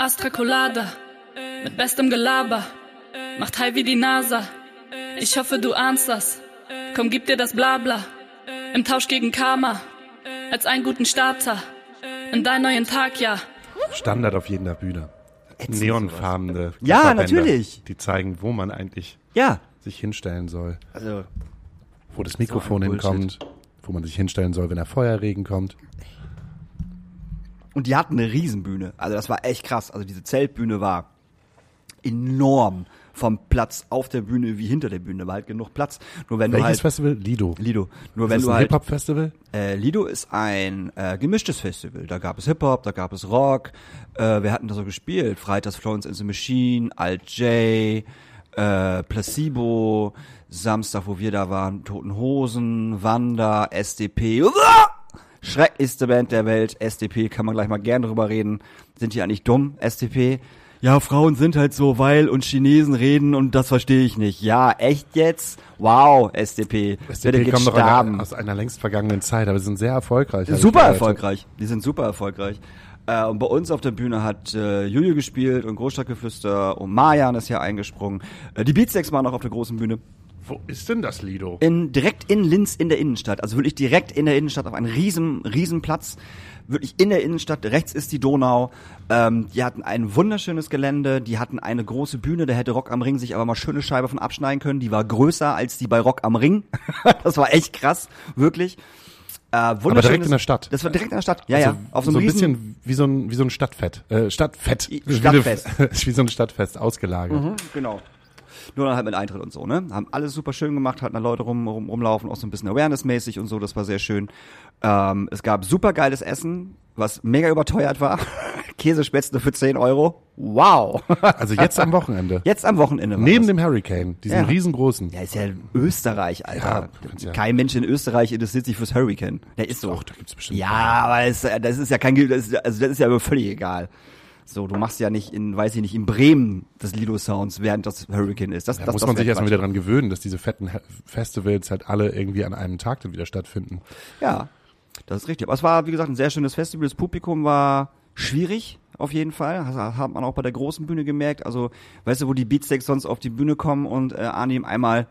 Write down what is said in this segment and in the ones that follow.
Astra Colada, mit bestem Gelaber, macht high wie die NASA. Ich hoffe, du ahnst das. Komm, gib dir das Blabla. Im Tausch gegen Karma, als einen guten Starter. In deinen neuen Tag, ja. Standard auf jeder Bühne. Ätzend Neonfarbene. Ja, natürlich. Die zeigen, wo man eigentlich Ja, sich hinstellen soll. also Wo das Mikrofon Bullshit. hinkommt. Wo man sich hinstellen soll, wenn der Feuerregen kommt. Und die hatten eine Riesenbühne. Also das war echt krass. Also diese Zeltbühne war enorm vom Platz auf der Bühne wie hinter der Bühne. War halt genug Platz. Nur wenn Welches du halt Festival? Lido. Lido. Nur Ist wenn das du ein halt Hip-Hop-Festival? äh, Lido ist ein äh, gemischtes Festival. Da gab es Hip-Hop, da gab es Rock. Äh, wir hatten da so gespielt. Freitags Florence and the Machine, Alt J, äh, Placebo, Samstag, wo wir da waren, Toten Hosen, Wanda, SDP. Uah! Schrecklichste Band der Welt, SDP, kann man gleich mal gern drüber reden. Sind die eigentlich dumm, SDP? Ja, Frauen sind halt so, weil und Chinesen reden und das verstehe ich nicht. Ja, echt jetzt? Wow, SDP. Bitte SDP geht kommen doch einer, aus einer längst vergangenen Zeit, aber sie sind sehr erfolgreich. Super erfolgreich. Die sind super erfolgreich. Äh, und bei uns auf der Bühne hat äh, Juju gespielt und Großstadtgeflüster und Marjan ist hier eingesprungen. Äh, die Beatsteaks waren noch auf der großen Bühne. Wo ist denn das Lido? In, direkt in Linz in der Innenstadt. Also wirklich direkt in der Innenstadt auf einem riesen, riesen Platz. Wirklich in der Innenstadt. Rechts ist die Donau. Ähm, die hatten ein wunderschönes Gelände. Die hatten eine große Bühne. Da hätte Rock am Ring sich aber mal schöne Scheibe von abschneiden können. Die war größer als die bei Rock am Ring. das war echt krass. Wirklich. Äh, wunderschönes- direkt in der Stadt? Das war direkt in der Stadt. Ja, Also ja. Auf so so ein bisschen wie so ein, wie so ein Stadtfett. Äh, Stadtfett. Wie Stadtfest. eine- Wie so ein Stadtfest, ausgelagert. Mhm, genau. Nur dann halt mit Eintritt und so, ne? Haben alles super schön gemacht, hatten da Leute rum, rum, rumlaufen, auch so ein bisschen Awareness-mäßig und so, das war sehr schön. Ähm, es gab super geiles Essen, was mega überteuert war. Käsespätzle für 10 Euro. Wow. Also jetzt am Wochenende. Jetzt am Wochenende. Neben das. dem Hurricane, diesem Ja. riesengroßen. Ja, ist ja Österreich, Ja, Alter. ja- Kein Mensch in Österreich interessiert sich fürs Hurricane. Der ist so. Doch, da gibt's bestimmt. Ja, aber es, das ist ja kein, das ist, also das ist ja aber völlig egal. So, du machst ja nicht in, weiß ich nicht, in Bremen das Lido Sounds, während das Hurricane ist. Das, Da das, muss das man sich erstmal wieder dran gewöhnen, dass diese fetten Festivals halt alle irgendwie an einem Tag dann wieder stattfinden. Ja, das ist richtig. Aber es war, wie gesagt, ein sehr schönes Festival. Das Publikum war schwierig, auf jeden Fall. Das hat man auch bei der großen Bühne gemerkt. Also, weißt du, wo die Beatsteaks sonst auf die Bühne kommen und äh, Arnim einmal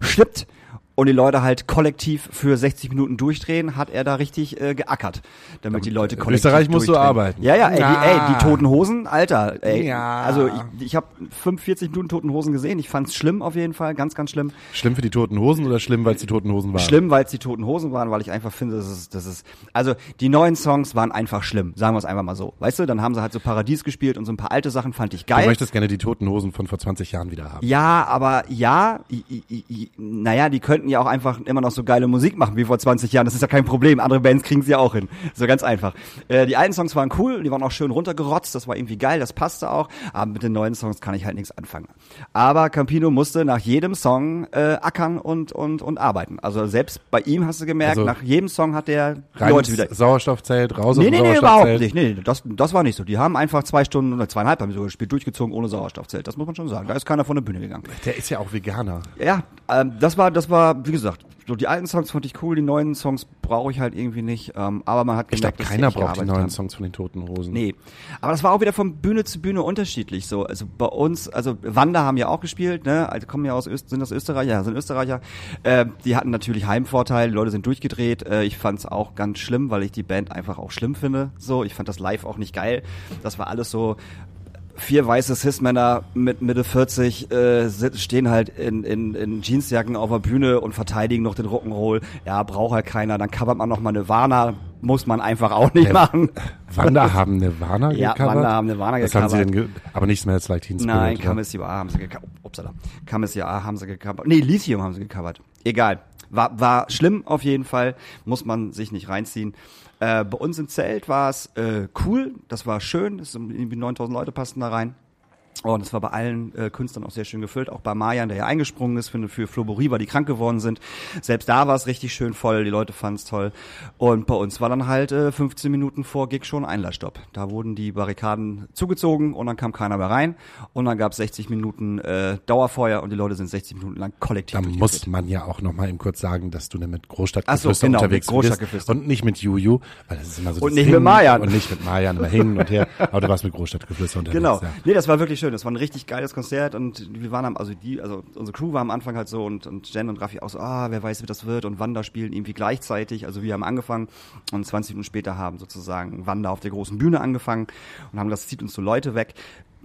schnippt und die Leute halt kollektiv für 60 Minuten durchdrehen, hat er da richtig äh, geackert, damit die Leute kollektiv Österreich musst du arbeiten. Ja, ja, ey, Ja. Die, ey, die Toten Hosen, Alter, ey. Ja. Also ich, ich habe 45 Minuten Toten Hosen gesehen. Ich fand's schlimm auf jeden Fall, ganz, ganz schlimm. Schlimm für die Toten Hosen oder schlimm, weil es die Toten Hosen waren? Schlimm, weil es die Toten Hosen waren, weil ich einfach finde, das ist, das ist, also die neuen Songs waren einfach schlimm, sagen wir es einfach mal so. Weißt du, dann haben sie halt so Paradies gespielt und so ein paar alte Sachen fand ich Du geil. möchtest gerne die Toten Hosen von vor 20 Jahren wieder haben. Ja, aber ja, i, i, i, naja, die könnten ja auch einfach immer noch so geile Musik machen wie vor 20 Jahren. Das ist ja kein Problem. Andere Bands kriegen sie ja auch hin. So ganz einfach. Äh, die alten Songs waren cool, die waren auch schön runtergerotzt. Das war irgendwie geil, das passte auch. Aber mit den neuen Songs kann ich halt nichts anfangen. Aber Campino musste nach jedem Song äh, ackern und, und, und arbeiten. Also selbst bei ihm hast du gemerkt, Also nach jedem Song hat der Leute wieder Sauerstoffzelt, raus Nee, aus nee, nee, überhaupt nicht. Nee, das, das war nicht so. Die haben einfach zwei Stunden oder zweieinhalb haben sie sogar gespielt, durchgezogen ohne Sauerstoffzelt. Das muss man schon sagen. Da ist keiner von der Bühne gegangen. Der ist ja auch Veganer. Ja, ähm, das war, das war, wie gesagt, so die alten Songs fand ich cool, die neuen Songs brauche ich halt irgendwie nicht. Ähm, aber man hat Ich glaube, gemerkt, dass keiner braucht die neuen haben. Songs von den Toten Hosen. Nee, aber das war auch wieder von Bühne zu Bühne unterschiedlich so. Also bei uns, also Wanda haben ja auch gespielt, ne? Also kommen ja aus Öst, sind das Österreicher, ja, sind Österreicher. Äh, die hatten natürlich Heimvorteil, die Leute sind durchgedreht. Äh, ich fand es auch ganz schlimm, weil ich die Band einfach auch schlimm finde. So, ich fand das live auch nicht geil. Das war alles so vier weiße Cis-Männer mit Mitte 40 äh, stehen halt in, in, in Jeansjacken auf der Bühne und verteidigen noch den Rock'n'Roll. Ja, braucht halt keiner. Dann covert man noch mal Nirvana. Muss man einfach auch nicht Ja, machen. Wanda haben Nirvana Ja, gecovert? Wanda haben Nirvana Was haben sie gecovert. denn aber nicht Smells Like Teen Spirit. Nein, You Are haben sie gecovert. Upsala. You Are haben sie gecovert. Nee, Lithium haben sie gecovert. Egal. War, war schlimm auf jeden Fall. Muss man sich nicht reinziehen. Äh, bei uns im Zelt war es äh, cool. Das war schön. Sind irgendwie 9000 Leute passten da rein. Und es war bei allen äh, Künstlern auch sehr schön gefüllt, auch bei Marian, der ja eingesprungen ist für, für Floborie, weil die krank geworden sind. Selbst da war es richtig schön voll, die Leute fanden es toll. Und bei uns war dann halt äh, 15 Minuten vor Gig schon Einlassstopp. Da wurden die Barrikaden zugezogen und dann kam keiner mehr rein. Und dann gab es 60 Minuten äh, Dauerfeuer und die Leute sind 60 Minuten lang kollektiv Da muss man ja auch noch mal eben kurz sagen, dass du mit Ach so, Großstadtgeflüster genau, mit unterwegs bist Großstadtgeflüster. und nicht mit Juju, weil das ist immer so Und nicht Ding. mit Marian. Und nicht mit Marian, immer hin und her. Aber du warst mit Großstadtgeflüster unterwegs. Genau. Ja. Nee, das war wirklich schön. Das war ein richtig geiles Konzert und wir waren am, also die, also unsere Crew war am Anfang halt so und, und Jen und Raffi auch so, ah, wer weiß, wie das wird und Wanda spielen irgendwie gleichzeitig. Also wir haben angefangen und 20 Minuten später haben sozusagen Wanda auf der großen Bühne angefangen und haben das zieht uns so Leute weg.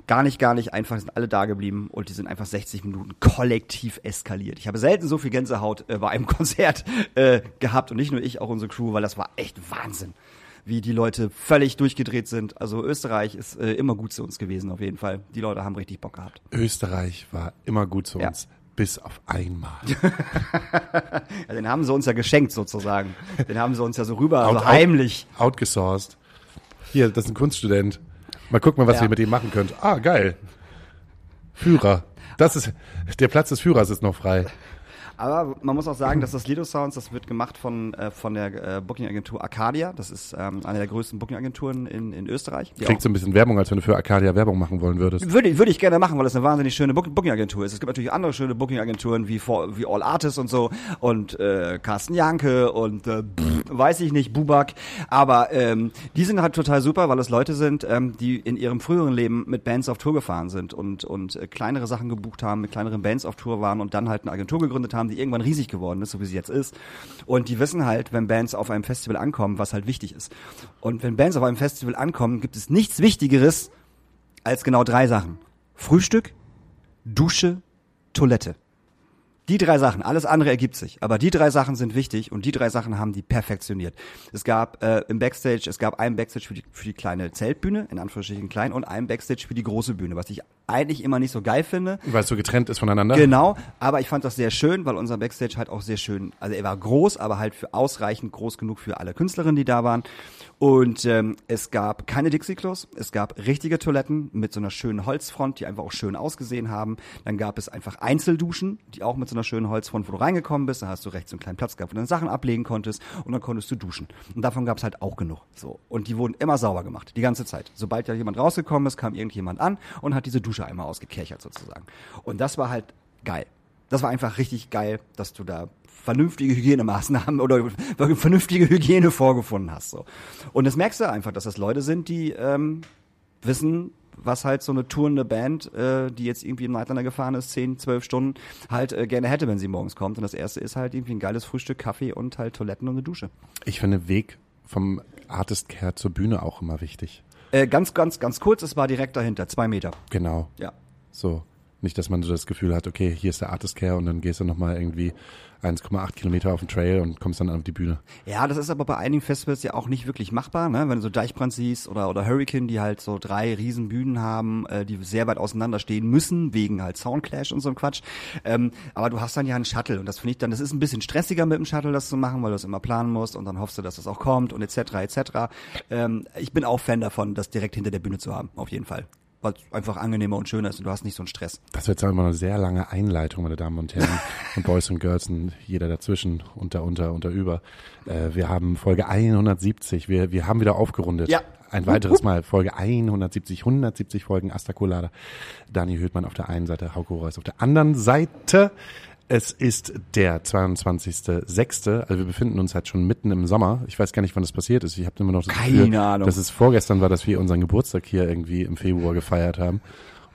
Gar nicht, gar nicht einfach, sind alle da geblieben und die sind einfach 60 Minuten kollektiv eskaliert. Ich habe selten so viel Gänsehaut äh, bei einem Konzert äh, gehabt und nicht nur ich, auch unsere Crew, weil das war echt Wahnsinn wie die Leute völlig durchgedreht sind. Also Österreich ist äh, immer gut zu uns gewesen, auf jeden Fall. Die Leute haben richtig Bock gehabt. Österreich war immer gut zu Ja. uns. Bis auf einmal. Ja, den haben sie uns ja geschenkt sozusagen. Den haben sie uns ja so rüber, Out- so out- heimlich. Outgesourced. Hier, das ist ein Kunststudent. Mal gucken, was Ja. ihr mit ihm machen könnt. Ah, geil. Führer. Das ist, der Platz des Führers ist noch frei. Aber man muss auch sagen, dass das Lido Sounds, das wird gemacht von, äh, von der äh, Booking-Agentur Arcadia. Das ist ähm, eine der größten Booking-Agenturen in, in Österreich. Klingt so ein bisschen Werbung, als wenn du für Arcadia Werbung machen wollen würdest. Würde, ich- würde ich gerne machen, weil das eine wahnsinnig schöne Book- Booking-Agentur ist. Es gibt natürlich andere schöne Booking-Agenturen wie, wie All Artists und so und äh, Carsten Janke und äh, pff, weiß ich nicht, Bubak. Aber ähm, die sind halt total super, weil es Leute sind, ähm, die in ihrem früheren Leben mit Bands auf Tour gefahren sind und, und äh, kleinere Sachen gebucht haben, mit kleineren Bands auf Tour waren und dann halt eine Agentur gegründet haben, die irgendwann riesig geworden ist, so wie sie jetzt ist. Und die wissen halt, wenn Bands auf einem Festival ankommen, was halt wichtig ist. Und wenn Bands auf einem Festival ankommen, gibt es nichts Wichtigeres als genau drei Sachen. Frühstück, Dusche, Toilette. Die drei Sachen, alles andere ergibt sich. Aber die drei Sachen sind wichtig und die drei Sachen haben die perfektioniert. Es gab äh, im Backstage, es gab einen Backstage für die, für die kleine Zeltbühne, in Anführungsstrichen klein, und einen Backstage für die große Bühne, was ich eigentlich immer nicht so geil finde. Weil es so getrennt ist voneinander. Genau, aber ich fand das sehr schön, weil unser Backstage halt auch sehr schön, also er war groß, aber halt für ausreichend groß genug für alle Künstlerinnen, die da waren. Und ähm, es gab keine Dixie-Klos, es gab richtige Toiletten mit so einer schönen Holzfront, die einfach auch schön ausgesehen haben. Dann gab es einfach Einzelduschen, die auch mit so einer schönen Holzfront, wo du reingekommen bist, da hast du rechts so einen kleinen Platz gehabt, wo du deine Sachen ablegen konntest und dann konntest du duschen. Und davon gab es halt auch genug. So. Und die wurden immer sauber gemacht, die ganze Zeit. Sobald ja jemand rausgekommen ist, kam irgendjemand an und hat diese Dusche einmal ausgekerchert sozusagen. Und das war halt geil. Das war einfach richtig geil, dass du da vernünftige Hygienemaßnahmen oder vernünftige Hygiene vorgefunden hast. So. Und das merkst du einfach, dass das Leute sind, die ähm, wissen, was halt so eine tourende Band, äh, die jetzt irgendwie im Nightliner gefahren ist, 10, 12 Stunden, halt äh, gerne hätte, wenn sie morgens kommt. Und das erste ist halt irgendwie ein geiles Frühstück, Kaffee und halt Toiletten und eine Dusche. Ich finde Weg vom Artist Care zur Bühne auch immer wichtig. Äh, ganz, ganz, ganz kurz, es war direkt dahinter, zwei Meter. Genau. Ja. So. Nicht, dass man so das Gefühl hat, okay, hier ist der Artist Care und dann gehst du nochmal irgendwie 1,8 Kilometer auf den Trail und kommst dann auf die Bühne. Ja, das ist aber bei einigen Festivals ja auch nicht wirklich machbar, ne? Wenn du so Deichbrand siehst oder, oder Hurricane, die halt so drei riesen Bühnen haben, äh, die sehr weit auseinander stehen müssen, wegen halt Soundclash und so ein Quatsch. Ähm, aber du hast dann ja einen Shuttle und das finde ich dann, das ist ein bisschen stressiger mit dem Shuttle, das zu machen, weil du es immer planen musst und dann hoffst du, dass das auch kommt und etc. etc. Ähm, ich bin auch Fan davon, das direkt hinter der Bühne zu haben, auf jeden Fall. Weil es einfach angenehmer und schöner ist und du hast nicht so einen Stress. Das wird jetzt immer eine sehr lange Einleitung, meine Damen und Herren, und Boys und Girls und jeder dazwischen, unter, unter, unter, über. Äh, wir haben Folge 170, wir, wir haben wieder aufgerundet. Ja. Ein weiteres Mal, Folge 170, 170 Folgen Astacolada. Dani Höhtmann auf der einen Seite, Hauke Reus auf der anderen Seite. Es ist der 22.06. Also wir befinden uns halt schon mitten im Sommer. Ich weiß gar nicht, wann das passiert ist. Ich habe immer noch das Keine Gefühl, Ahnung. dass es vorgestern war, dass wir unseren Geburtstag hier irgendwie im Februar gefeiert haben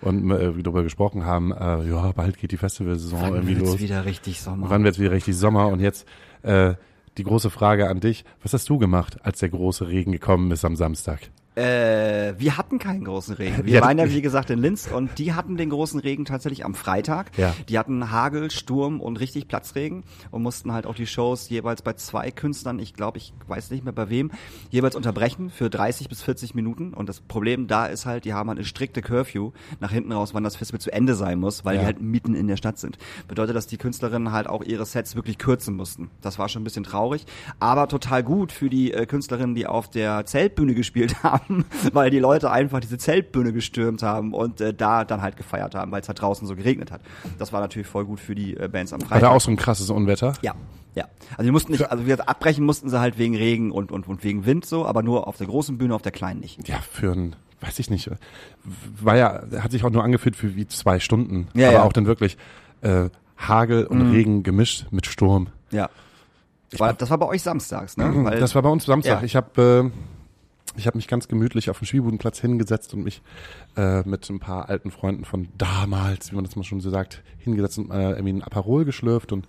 und äh, darüber gesprochen haben, äh, ja, bald geht die Festivalsaison irgendwie wird's los. wieder richtig Sommer? Wann wird es wieder richtig Sommer? Und jetzt äh, die große Frage an dich. Was hast du gemacht, als der große Regen gekommen ist am Samstag? Äh, wir hatten keinen großen Regen. Wir waren ja, wie gesagt, in Linz und die hatten den großen Regen tatsächlich am Freitag. Ja. Die hatten Hagel, Sturm und richtig Platzregen und mussten halt auch die Shows jeweils bei zwei Künstlern, ich glaube, ich weiß nicht mehr bei wem, jeweils unterbrechen für 30 bis 40 Minuten. Und das Problem da ist halt, die haben halt eine strikte Curfew nach hinten raus, wann das Festival zu Ende sein muss, weil Ja. die halt mitten in der Stadt sind. Bedeutet, dass die Künstlerinnen halt auch ihre Sets wirklich kürzen mussten. Das war schon ein bisschen traurig, aber total gut für die äh, Künstlerinnen, die auf der Zeltbühne gespielt haben, haben, weil die Leute einfach diese Zeltbühne gestürmt haben und äh, da dann halt gefeiert haben, weil es halt draußen so geregnet hat. Das war natürlich voll gut für die äh, Bands am War Freitag. da auch so ein krasses Unwetter? Ja, ja. Also die mussten nicht, also wir abbrechen mussten sie halt wegen Regen und, und, und wegen Wind so, aber nur auf der großen Bühne, auf der kleinen nicht. Ja, für ein, weiß ich nicht, war ja, hat sich auch nur angefühlt für wie zwei Stunden. Ja, aber ja. auch dann wirklich äh, Hagel und Regen gemischt mit Sturm. Ja. War, das war bei euch samstags, ne? Weil, das war bei uns Samstag. Ja. Ich habe äh, ich habe mich ganz gemütlich auf dem Spielbudenplatz hingesetzt und mich äh, mit ein paar alten Freunden von damals, wie man das mal schon so sagt, hingesetzt und äh, irgendwie ein Aperol geschlürft und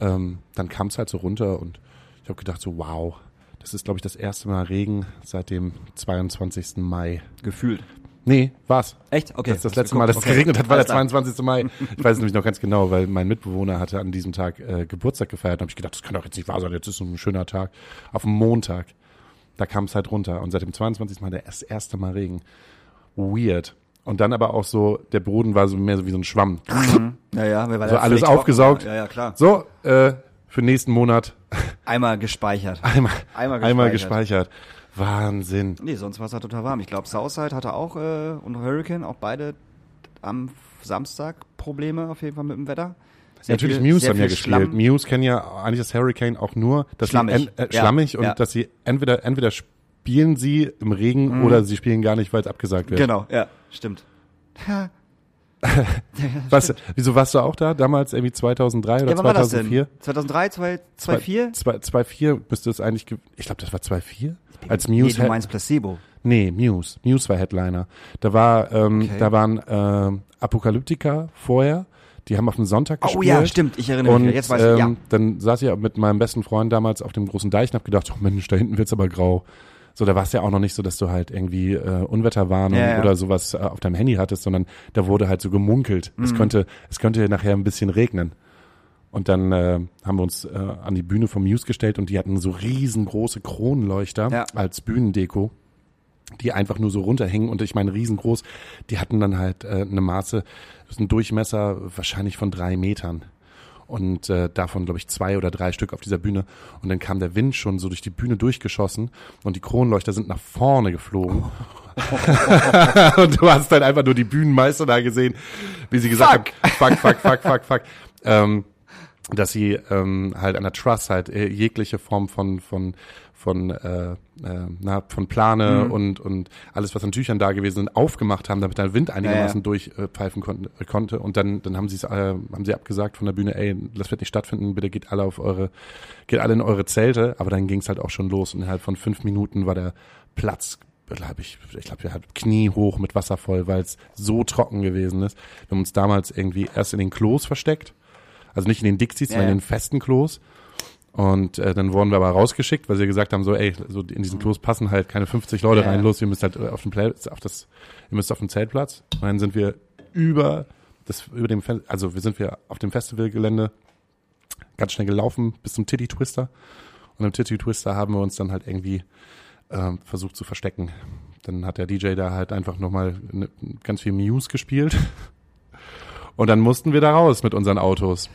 ähm, dann kam es halt so runter und ich habe gedacht so wow, das ist glaube ich das erste Mal Regen seit dem 22. Mai. gefühlt. Nee, war's. Echt? Okay. Das ist das letzte geguckt. Mal, dass es Okay. geregnet hat, war der Alles klar. 22. Mai. Ich weiß es nämlich noch ganz genau, weil mein Mitbewohner hatte an diesem Tag äh, Geburtstag gefeiert. Da habe ich gedacht, das kann doch jetzt nicht wahr sein, jetzt ist so ein schöner Tag. Auf dem Montag, da kam es halt runter. Und seit dem 22. Mal der das erste Mal Regen. Weird. Und dann aber auch so, der Boden war so mehr so wie so ein Schwamm. Ja, ja, weil So alles aufgesaugt. Ja, ja, klar. So, äh, für nächsten Monat Einmal gespeichert. einmal, Einmal einmal gespeichert. gespeichert. Wahnsinn. Nee, sonst war es halt total warm. Ich glaube, Southside hatte auch äh, und Hurricane auch beide am Samstag Probleme auf jeden Fall mit dem Wetter. Sehr Natürlich, viel- Muse haben ja gespielt. Schlamm. Muse kennen ja eigentlich das Hurricane auch nur, dass Schlammig. sie en, äh, Ja. schlammig und Ja. dass sie entweder entweder spielen sie im Regen oder sie spielen gar nicht, weil es abgesagt wird. Genau, ja, stimmt. Was, wieso warst du auch da? Damals irgendwie 2003 oder Ja, wann war das 2004? denn? 2003, 2004? 2004 müsste es eigentlich, ge- ich glaube, das war 2004. Als Nee, Muse, du Head- meinst Placebo. nee, Muse, Muse war Headliner. Da war, ähm, Okay. da waren ähm, Apokalyptika vorher. Die haben auf dem Sonntag Oh gespielt. ja, stimmt, ich erinnere mich. Und. Jetzt weiß ich, ja. ähm, dann saß ich mit meinem besten Freund damals auf dem großen Deich und hab gedacht, oh Mensch, da hinten wird's aber grau. So, da war es ja auch noch nicht so, dass du halt irgendwie äh, Unwetterwarnung Ja, ja. oder sowas äh, auf deinem Handy hattest, sondern da wurde halt so gemunkelt. Mhm. Es könnte, es könnte nachher ein bisschen regnen. Und dann äh, haben wir uns äh, an die Bühne vom Muse gestellt und die hatten so riesengroße Kronleuchter Ja. als Bühnendeko, die einfach nur so runterhängen. Und ich meine, riesengroß, die hatten dann halt äh, eine Maße, das ist ein Durchmesser wahrscheinlich von drei Metern. Und äh, davon, glaube ich, zwei oder drei Stück auf dieser Bühne. Und dann kam der Wind schon so durch die Bühne durchgeschossen und die Kronleuchter sind nach vorne geflogen. und du hast dann einfach nur die Bühnenmeister da gesehen, wie sie gesagt haben, fuck, fuck, fuck, fuck, fuck. Ähm, dass sie ähm, halt an der Truss halt äh, jegliche Form von von von äh, äh, na, von Plane Mhm. und und alles was an Tüchern da gewesen sind aufgemacht haben, damit der Wind einigermaßen Ja, durchpfeifen konnten, äh, konnte und dann dann haben sie es äh, haben sie abgesagt von der Bühne, ey, das wird nicht stattfinden, bitte geht alle auf eure geht alle in eure Zelte, aber dann ging es halt auch schon los und innerhalb von fünf Minuten war der Platz glaube ich, ich glaube, wir hatten Knie hoch mit Wasser voll, weil es so trocken gewesen ist. Wir haben uns damals irgendwie erst in den Klos versteckt, also nicht in den Dixies, Ja, sondern in den festen Klos. Und äh, dann wurden wir aber rausgeschickt, weil sie gesagt haben, so, ey, so in diesen Klos passen halt keine 50 Leute Ja, rein, los, ihr müsst halt äh, auf dem Platz, auf das, ihr müsst auf dem Zeltplatz. Und dann sind wir über das, über dem, also wir sind wir auf dem Festivalgelände ganz schnell gelaufen bis zum Titty Twister. Und im Titty Twister haben wir uns dann halt irgendwie ähm, versucht zu verstecken. Dann hat der DJ da halt einfach nochmal ne, ganz viel Muse gespielt. Und dann mussten wir da raus mit unseren Autos.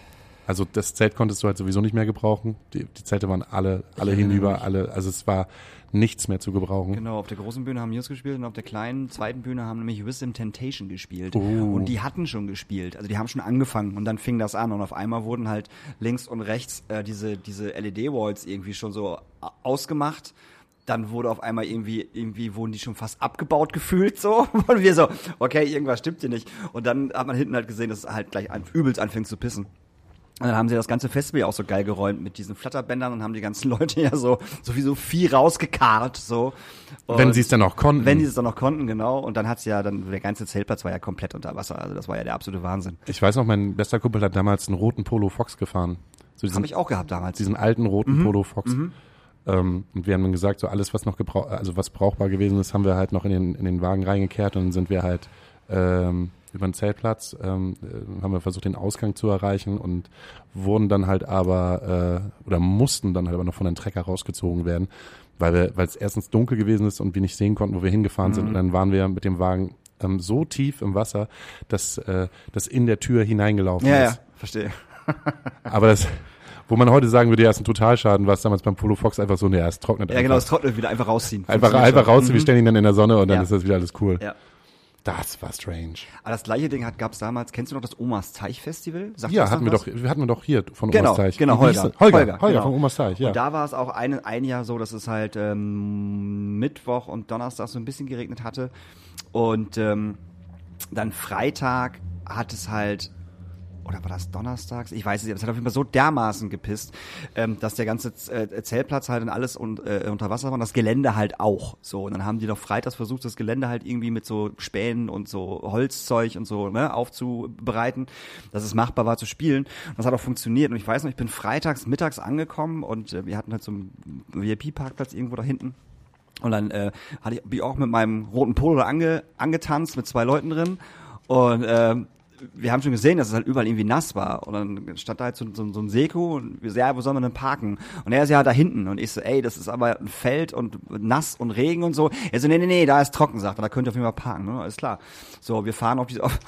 Also das Zelt konntest du halt sowieso nicht mehr gebrauchen. Die, die Zelte waren alle, alle erinnere hinüber, alle, also es war nichts mehr zu gebrauchen. Genau, auf der großen Bühne haben Muse gespielt und auf der kleinen zweiten Bühne haben nämlich Wisdom Temptation gespielt. Oh. Und die hatten schon gespielt. Also die haben schon angefangen und dann fing das an und auf einmal wurden halt links und rechts äh, diese, diese LED-Walls irgendwie schon so ausgemacht. Dann wurde auf einmal irgendwie, irgendwie wurden die schon fast abgebaut gefühlt so. Und wir so, okay, irgendwas stimmt hier nicht. Und dann hat man hinten halt gesehen, dass es halt gleich an, übelst anfängt zu pissen. Und dann haben sie das ganze Festival auch so geil geräumt mit diesen Flatterbändern und haben die ganzen Leute ja so, so wie so Vieh rausgekarrt, so. Wenn Und- sie es dann auch konnten. Wenn die es dann noch konnten, genau. Und dann hat's ja, dann, der ganze Zeltplatz war ja komplett unter Wasser. Also das war ja der absolute Wahnsinn. ich weiß noch, mein bester Kumpel hat damals einen roten Polo Fox gefahren. So diesen, Habe ich auch gehabt damals. diesen alten roten Mhm. Polo Fox. Ähm, und wir haben dann gesagt, so alles, was noch gebrauch also was brauchbar gewesen ist, haben wir halt noch in den, in den Wagen reingekehrt und dann sind wir halt ähm, über den Zeltplatz, ähm, äh, haben wir versucht, den Ausgang zu erreichen und wurden dann halt aber äh, oder mussten dann halt aber noch von den Trecker rausgezogen werden, weil wir, weil es erstens dunkel gewesen ist und wir nicht sehen konnten, wo wir hingefahren Mhm. sind. Und dann waren wir mit dem Wagen ähm, so tief im Wasser, dass äh, das in der Tür hineingelaufen ja, ist. ja, verstehe. Aber das Wo man heute sagen würde, ja, ist ein Totalschaden, war es damals beim Polo Fox einfach so, ne, ja, es trocknet Ja, einfach. genau, es trocknet wieder einfach rausziehen. Einfach, einfach schon. raus, wir stellen ihn dann in der Sonne und dann Ja. ist das wieder alles cool. Ja. Das war strange. Aber das gleiche Ding hat, gab's damals, kennst du noch das Omas Teichfestival? Sagt Ja, hatten wir doch, hatten wir doch hier von Genau, Omas Teich. genau, Holger. Holger, Holger, Holger, genau. von Omas Teich, ja. Und da war es auch ein, ein Jahr so, dass es halt ähm, Mittwoch und Donnerstag so ein bisschen geregnet hatte. Und ähm, dann Freitag hat es halt, oder war das donnerstags? Ich weiß es nicht, aber es hat auf jeden Fall so dermaßen gepisst, ähm, dass der ganze äh, Zeltplatz halt und alles un, äh, unter Wasser war und das Gelände halt auch. So, und dann haben die doch freitags versucht, das Gelände halt irgendwie mit so Spänen und so Holzzeug und so ne, aufzubereiten, dass es machbar war zu spielen. Und das hat auch funktioniert. Und ich weiß noch, ich bin freitags mittags angekommen und äh, wir hatten halt so einen VIP-Parkplatz irgendwo da hinten. Und dann äh, hatte ich, bin ich auch mit meinem roten Polo ange, angetanzt mit zwei Leuten drin. Und ähm, wir haben schon gesehen, dass es halt überall irgendwie nass war. Und dann stand da halt so, so, so ein Seko und wir so, ja, wo sollen wir denn parken? Und er ist ja da hinten. Und ich so, ey, das ist aber ein Feld und nass und Regen und so. Er so, nee, nee, nee, da ist trocken, sagt er, da könnt ihr auf jeden Fall parken. Ne? Alles klar. So, wir fahren auf diese, auf,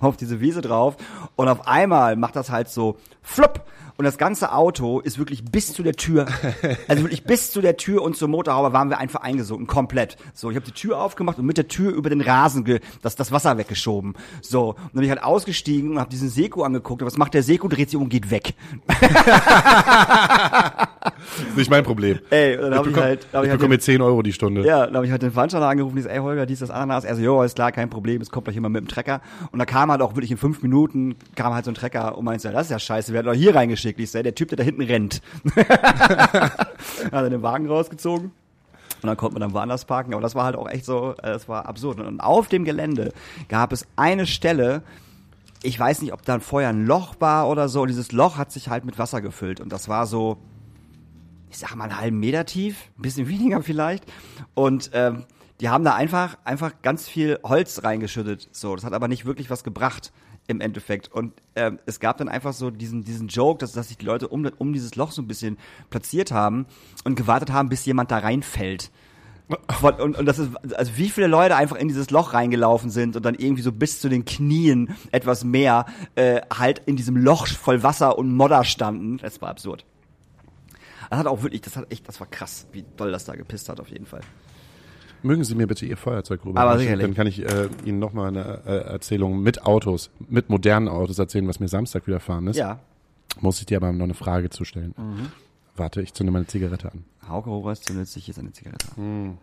auf diese Wiese drauf und auf einmal macht das halt so flupp. Und das ganze Auto ist wirklich bis zu der Tür, also wirklich bis zu der Tür und zur Motorhaube waren wir einfach eingesunken, komplett. So, ich habe die Tür aufgemacht und mit der Tür über den Rasen ge das, das Wasser weggeschoben. So, und dann bin ich halt ausgestiegen und habe diesen Seko angeguckt. Und was macht der Seko? Dreht sich um und geht weg. ist nicht mein Problem. Ey, dann ich hab ich halt- hab ich ich halt bekomme den- jetzt 10 Euro die Stunde. Ja, dann habe ich halt den Veranstalter angerufen, die ist, ey Holger, dies, das Ananas. Er so, jo, ist klar, kein Problem, es kommt gleich immer mit dem Trecker. Und da kam halt auch wirklich in fünf Minuten, kam halt so ein Trecker und meinte, das ist ja scheiße, wir hatten doch hier reingeschickt. Ich so, ey, der Typ, der da hinten rennt. hat er den Wagen rausgezogen. Und dann konnte man dann woanders parken. Aber das war halt auch echt so, äh, das war absurd. Und auf dem Gelände gab es eine Stelle, ich weiß nicht, ob da vorher ein Loch war oder so. Und dieses Loch hat sich halt mit Wasser gefüllt. Und das war so, ich sag mal, einen halben Meter tief, ein bisschen weniger vielleicht. Und ähm, die haben da einfach, einfach ganz viel Holz reingeschüttet. So, das hat aber nicht wirklich was gebracht im Endeffekt. Und ähm, es gab dann einfach so diesen, diesen Joke, dass, dass sich die Leute um, um dieses Loch so ein bisschen platziert haben und gewartet haben, bis jemand da reinfällt. Von, und, und das ist, also wie viele Leute einfach in dieses Loch reingelaufen sind und dann irgendwie so bis zu den Knien etwas mehr äh, halt in diesem Loch voll Wasser und Modder standen. Das war absurd. Das hat auch wirklich, das hat echt, das war krass, wie doll das da gepisst hat auf jeden Fall. Mögen Sie mir bitte Ihr Feuerzeug rüber. Aber sicherlich. Dann kann ich äh, Ihnen nochmal eine äh, Erzählung mit Autos, mit modernen Autos erzählen, was mir Samstag widerfahren ist. Ja. Muss ich dir aber noch eine Frage zu stellen. Warte, ich zünde meine Zigarette an. Hauke Horace zündet sich jetzt eine Zigarette an.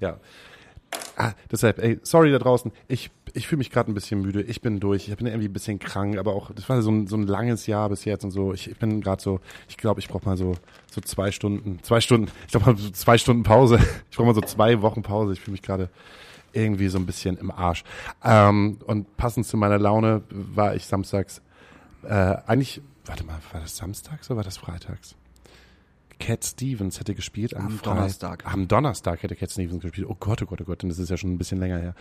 Ja. Ah, deshalb, ey, sorry da draußen. Ich, ich fühle mich gerade ein bisschen müde. Ich bin durch. Ich bin irgendwie ein bisschen krank, aber auch, das war so ein, so ein langes Jahr bis jetzt und so. Ich, ich bin gerade so, ich glaube, ich brauche mal so, so zwei Stunden, zwei Stunden, ich glaube mal so zwei Stunden Pause. Ich brauche mal so zwei Wochen Pause. Ich fühle mich gerade irgendwie so ein bisschen im Arsch. Ähm, und passend zu meiner Laune war ich samstags, äh, eigentlich, warte mal, war das samstags oder war das freitags? Cat Stevens hätte gespielt am, Am Donnerstag. Am Donnerstag hätte Cat Stevens gespielt. Oh Gott, oh Gott, oh Gott, und das ist ja schon ein bisschen länger her.